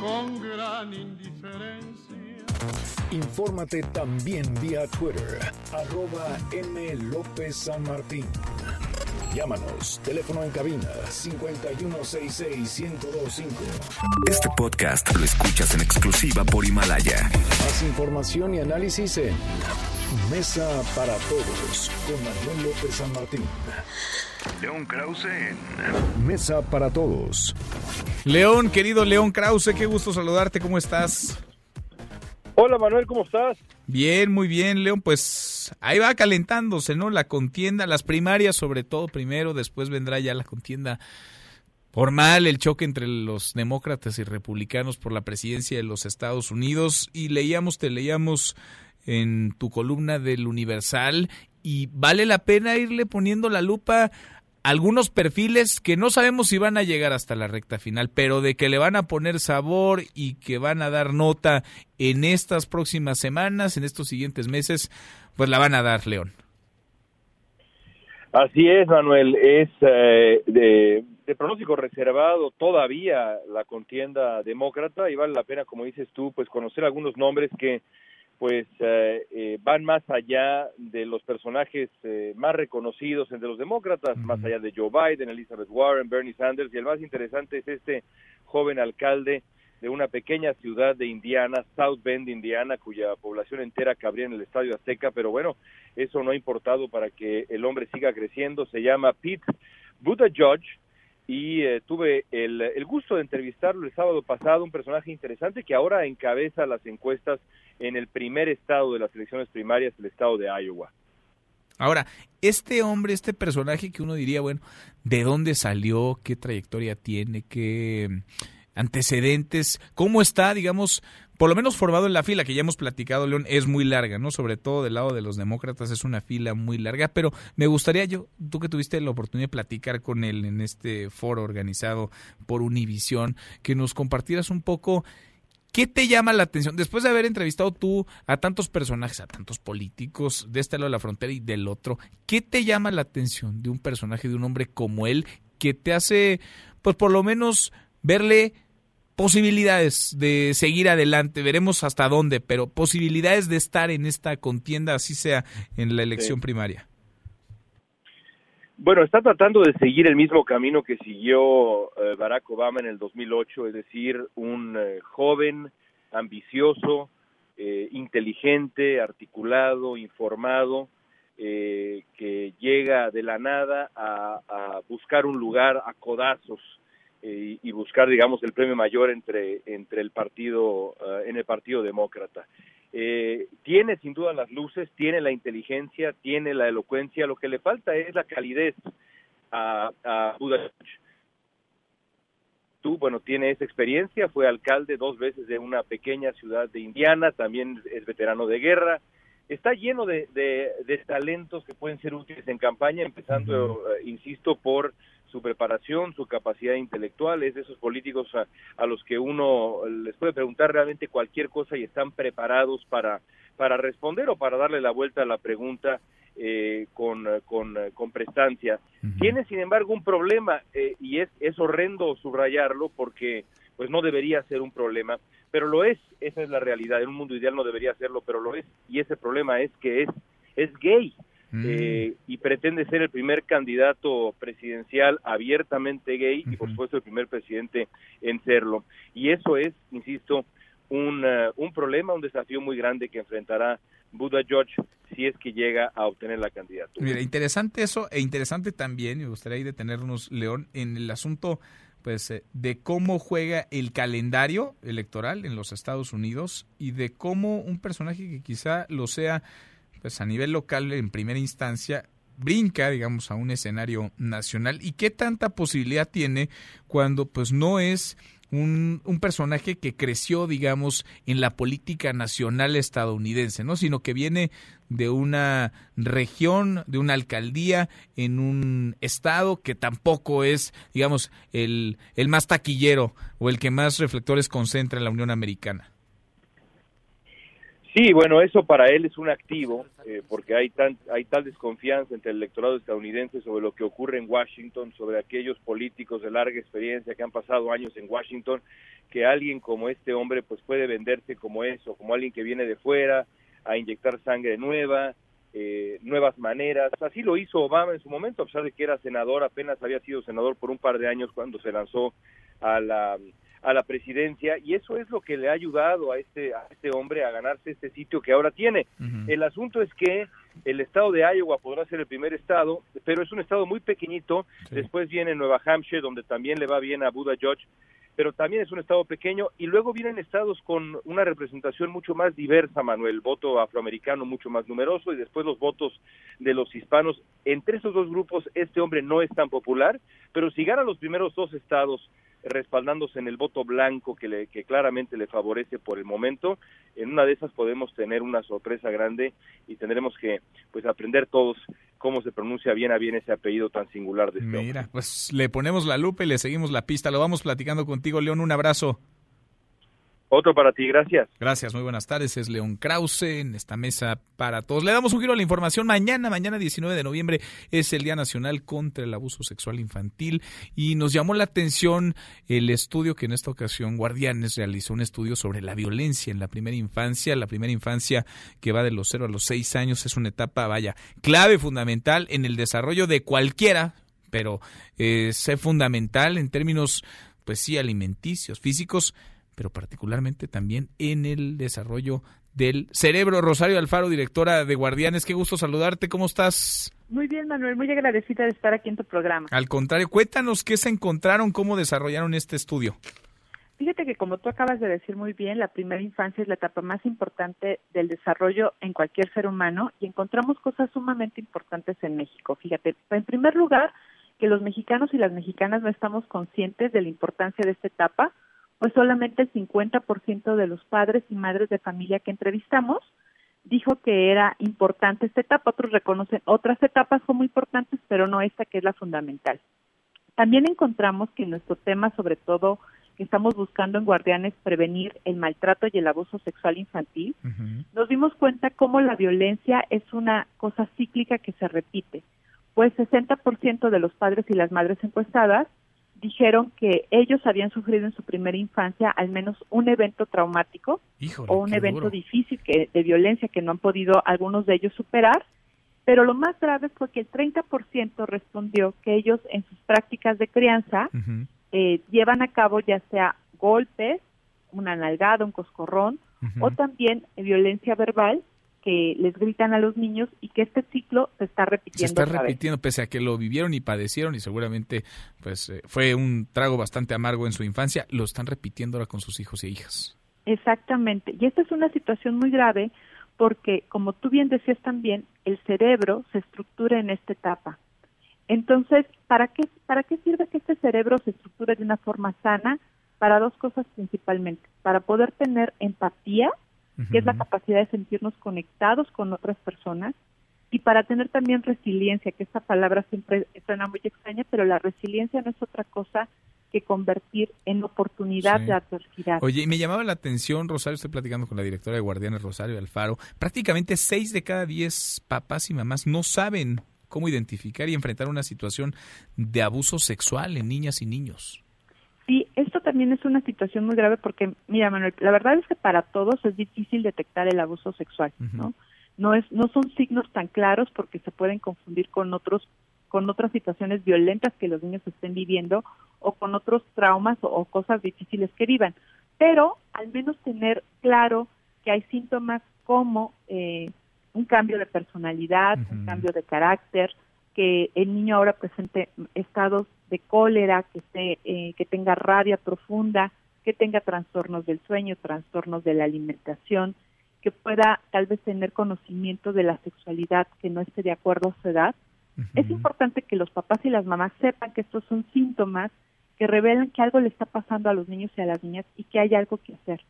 Speaker 23: con gran indiferencia.
Speaker 1: Infórmate también vía Twitter, arroba M. López San Martín. Llámanos, teléfono en cabina 5166-1025.
Speaker 2: Este podcast lo escuchas en exclusiva por Himalaya.
Speaker 1: Más información y análisis en Mesa para Todos con Manuel López San Martín.
Speaker 2: León Krause en
Speaker 1: Mesa para Todos.
Speaker 3: León, querido León Krause, qué gusto saludarte. ¿Cómo estás?
Speaker 34: Hola Manuel, ¿cómo estás?
Speaker 3: Bien, muy bien, León. Pues ahí va calentándose, ¿no? La contienda, las primarias sobre todo primero, después vendrá ya la contienda formal, el choque entre los demócratas y republicanos por la presidencia de los Estados Unidos. Y leíamos, te leíamos en tu columna del Universal y vale la pena irle poniendo la lupa algunos perfiles que no sabemos si van a llegar hasta la recta final, pero de que le van a poner sabor y que van a dar nota en estas próximas semanas, en estos siguientes meses, pues la van a dar, León.
Speaker 34: Así es, Manuel, es eh, de, de pronóstico reservado todavía la contienda demócrata y vale la pena, como dices tú, pues conocer algunos nombres que pues eh, eh, van más allá de los personajes eh, más reconocidos entre los demócratas, más allá de Joe Biden, Elizabeth Warren, Bernie Sanders, y el más interesante es este joven alcalde de una pequeña ciudad de Indiana, South Bend, Indiana, cuya población entera cabría en el Estadio Azteca, pero bueno, eso no ha importado para que el hombre siga creciendo, se llama Pete Buttigieg, y eh, tuve el, el gusto de entrevistarlo el sábado pasado, un personaje interesante que ahora encabeza las encuestas en el primer estado de las elecciones primarias, el estado de Iowa.
Speaker 3: Ahora, este hombre, este personaje que uno diría, bueno, ¿de dónde salió? ¿Qué trayectoria tiene? ¿Qué mm, antecedentes? ¿Cómo está, digamos, por lo menos formado en la fila que ya hemos platicado, León, es muy larga, ¿no? Sobre todo del lado de los demócratas es una fila muy larga, pero me gustaría yo, tú que tuviste la oportunidad de platicar con él en este foro organizado por Univisión, que nos compartieras un poco ¿Qué te llama la atención? Después de haber entrevistado tú a tantos personajes, a tantos políticos de este lado de la frontera y del otro, ¿qué te llama la atención de un personaje, de un hombre como él, que te hace, pues por lo menos, verle posibilidades de seguir adelante, veremos hasta dónde, pero posibilidades de estar en esta contienda, así sea en la elección primaria?
Speaker 34: Bueno, está tratando de seguir el mismo camino que siguió eh, Barack Obama en el 2008, es decir, un eh, joven, ambicioso, eh, inteligente, articulado, informado, que llega de la nada a, a buscar un lugar a codazos y buscar, digamos, el premio mayor entre entre el partido en el partido demócrata. Eh, tiene sin duda las luces, tiene la inteligencia, tiene la elocuencia, lo que le falta es la calidez a, a Budapest. Tú, bueno, tiene esa experiencia, fue alcalde dos veces de una pequeña ciudad de Indiana, también es veterano de guerra, está lleno de, de, talentos que pueden ser útiles en campaña, empezando, eh, insisto, por su preparación, su capacidad intelectual, es de esos políticos a, los que uno les puede preguntar realmente cualquier cosa y están preparados para, para responder o para darle la vuelta a la pregunta eh, con, con, con, prestancia. Tiene, sin embargo, un problema eh, y es, es horrendo subrayarlo porque pues no debería ser un problema, pero lo es, esa es la realidad, en un mundo ideal no debería serlo, pero lo es, y ese problema es que es, es gay. Mm. Eh, y pretende ser el primer candidato presidencial abiertamente gay y por supuesto el primer presidente en serlo. Y eso es, insisto, un, uh, un problema, un desafío muy grande que enfrentará Buda George si es que llega a obtener la candidatura.
Speaker 3: Mira, interesante eso e interesante también, me gustaría ahí detenernos, León, en el asunto pues eh, de cómo juega el calendario electoral en los Estados Unidos y de cómo un personaje que quizá lo sea pues a nivel local en primera instancia brinca, digamos, a un escenario nacional y qué tanta posibilidad tiene cuando pues no es un, un, personaje que creció, digamos, en la política nacional estadounidense, ¿no? Sino que viene de una región, de una alcaldía en un estado que tampoco es, digamos, el, el más taquillero o el que más reflectores concentra en la Unión Americana.
Speaker 34: Sí, bueno, eso para él es un activo, eh, porque hay, tan, hay tal desconfianza entre el electorado estadounidense sobre lo que ocurre en Washington, sobre aquellos políticos de larga experiencia que han pasado años en Washington, que alguien como este hombre pues puede venderse como eso, como alguien que viene de fuera a inyectar sangre nueva, eh, nuevas maneras. Así lo hizo Obama en su momento, a pesar de que era senador, apenas había sido senador por un par de años cuando se lanzó a la a la presidencia y eso es lo que le ha ayudado a este a este hombre a ganarse este sitio que ahora tiene. El asunto es que el estado de Iowa podrá ser el primer estado, pero es un estado muy pequeñito. Después viene Nueva Hampshire donde también le va bien a Buda George, pero también es un estado pequeño y luego vienen estados con una representación mucho más diversa, Manuel, voto afroamericano mucho más numeroso y después los votos de los hispanos. Entre esos dos grupos este hombre no es tan popular, pero si gana los primeros dos estados respaldándose en el voto blanco que, le, que claramente le favorece por el momento. En una de esas podemos tener una sorpresa grande y tendremos que pues aprender todos cómo se pronuncia bien a bien ese apellido tan singular de este
Speaker 3: Mira, pues le ponemos la lupa y le seguimos la pista. Lo vamos platicando contigo, León. Un abrazo.
Speaker 34: Otro para ti, gracias.
Speaker 3: Gracias, muy buenas tardes. Es León Krause en esta mesa para todos. Le damos un giro a la información. Mañana, mañana 19 de noviembre, es el Día Nacional contra el Abuso Sexual Infantil y nos llamó la atención el estudio que en esta ocasión Guardianes realizó, un estudio sobre la violencia en la primera infancia. La primera infancia que va de los 0 a los 6 años es una etapa, vaya, clave, fundamental en el desarrollo de cualquiera, pero es fundamental en términos, pues sí, alimenticios, físicos, pero particularmente también en el desarrollo del cerebro. Rosario Alfaro, directora de Guardianes, qué gusto saludarte, ¿cómo estás?
Speaker 35: Muy bien, Manuel, muy agradecida de estar aquí en tu programa.
Speaker 3: Al contrario, cuéntanos qué se encontraron, cómo desarrollaron este estudio.
Speaker 35: Fíjate que como tú acabas de decir muy bien, la primera infancia es la etapa más importante del desarrollo en cualquier ser humano y encontramos cosas sumamente importantes en México. Fíjate, en primer lugar, que los mexicanos y las mexicanas no estamos conscientes de la importancia de esta etapa, pues solamente el 50% de los padres y madres de familia que entrevistamos dijo que era importante esta etapa, otros reconocen otras etapas como importantes, pero no esta que es la fundamental. También encontramos que nuestro tema, sobre todo que estamos buscando en Guardianes prevenir el maltrato y el abuso sexual infantil, nos dimos cuenta cómo la violencia es una cosa cíclica que se repite. Pues 60% de los padres y las madres encuestadas dijeron que ellos habían sufrido en su primera infancia al menos un evento traumático o un evento difícil que, de violencia que no han podido algunos de ellos superar, pero lo más grave fue que el 30% respondió que ellos en sus prácticas de crianza eh, llevan a cabo ya sea golpes, una nalgada, un coscorrón, o también violencia verbal que les gritan a los niños y que este ciclo se está repitiendo.
Speaker 3: Se está repitiendo pese a que lo vivieron y padecieron y seguramente pues eh, fue un trago bastante amargo en su infancia, lo están repitiendo ahora con sus hijos e hijas.
Speaker 35: Exactamente. Y esta es una situación muy grave porque, como tú bien decías también, el cerebro se estructura en esta etapa. Entonces, ¿para qué, ¿para qué sirve que este cerebro se estructure de una forma sana? Para dos cosas principalmente. Para poder tener empatía que es la capacidad de sentirnos conectados con otras personas y para tener también resiliencia, que esta palabra siempre suena muy extraña, pero la resiliencia no es otra cosa que convertir en oportunidad de adversidad.
Speaker 3: Oye, y me llamaba la atención, Rosario, estoy platicando con la directora de Guardianes, Rosario Alfaro, prácticamente seis de cada diez papás y mamás no saben cómo identificar y enfrentar una situación de abuso sexual en niñas y niños.
Speaker 35: Sí, también es una situación muy grave porque, mira, Manuel, la verdad es que para todos es difícil detectar el abuso sexual, ¿no? No es, no son signos tan claros porque se pueden confundir con otros, con otras situaciones violentas que los niños estén viviendo o con otros traumas o, cosas difíciles que vivan. Pero al menos tener claro que hay síntomas como eh, un cambio de personalidad, un cambio de carácter, que el niño ahora presente estados de cólera, que, se, eh, que tenga rabia profunda, que tenga trastornos del sueño, trastornos de la alimentación, que pueda tal vez tener conocimiento de la sexualidad que no esté de acuerdo a su edad. Es importante que los papás y las mamás sepan que estos son síntomas que revelan que algo le está pasando a los niños y a las niñas y que hay algo que hacer.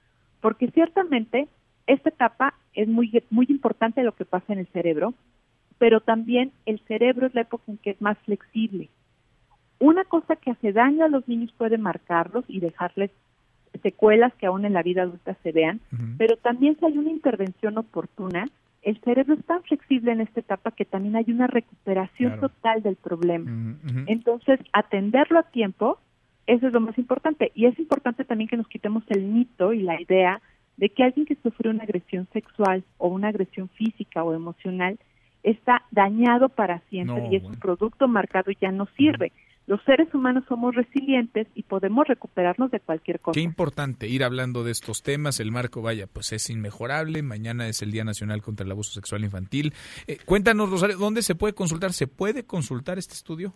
Speaker 35: Porque ciertamente esta etapa es muy, muy importante lo que pasa en el cerebro, pero también el cerebro es la época en que es más flexible. Una cosa que hace daño a los niños puede marcarlos y dejarles secuelas que aún en la vida adulta se vean, pero también si hay una intervención oportuna, el cerebro es tan flexible en esta etapa que también hay una recuperación total del problema. Entonces, atenderlo a tiempo, eso es lo más importante. Y es importante también que nos quitemos el mito y la idea de que alguien que sufre una agresión sexual o una agresión física o emocional está dañado para siempre y es un producto marcado y ya no sirve. Los seres humanos somos resilientes y podemos recuperarnos de cualquier cosa.
Speaker 3: Qué importante ir hablando de estos temas. El marco, vaya, pues es inmejorable. Mañana es el Día Nacional contra el Abuso Sexual Infantil. Eh, cuéntanos, Rosario, ¿dónde se puede consultar? ¿Se puede consultar este estudio?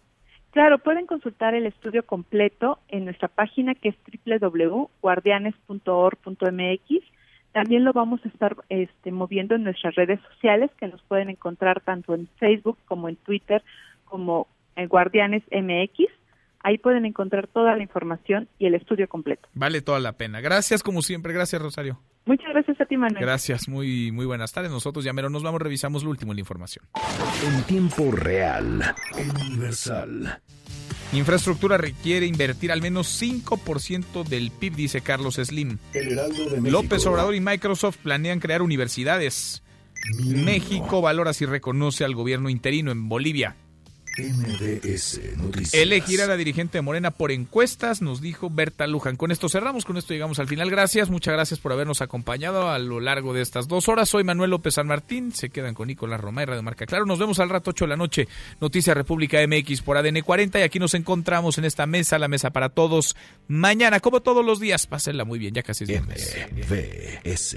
Speaker 35: Claro, pueden consultar el estudio completo en nuestra página que es www.guardianes.org.mx también lo vamos a estar este, moviendo en nuestras redes sociales, que nos pueden encontrar tanto en Facebook como en Twitter, como en Guardianes MX. Ahí pueden encontrar toda la información y el estudio completo.
Speaker 3: Vale toda la pena. Gracias como siempre. Gracias, Rosario.
Speaker 35: Muchas gracias a ti, Manuel.
Speaker 3: Gracias, muy, muy buenas tardes. Nosotros ya mero nos vamos, revisamos lo último en la información.
Speaker 1: En tiempo real, Universal.
Speaker 3: Infraestructura requiere invertir al menos 5% del PIB, dice Carlos Slim. López Obrador y Microsoft planean crear universidades. México valora si reconoce al gobierno interino en Bolivia.
Speaker 1: MBS Noticias.
Speaker 3: Elegir a la dirigente de Morena por encuestas, nos dijo Berta Luján. Con esto cerramos, con esto llegamos al final. Gracias, muchas gracias por habernos acompañado a lo largo de estas dos horas. Soy Manuel López San Martín, se quedan con Nicolás Roma y Radio Marca Claro. Nos vemos al rato 8 de la noche, Noticias República MX por ADN 40 y aquí nos encontramos en esta mesa, la mesa para todos. Mañana, como todos los días, pásenla muy bien, ya casi es.
Speaker 1: MBS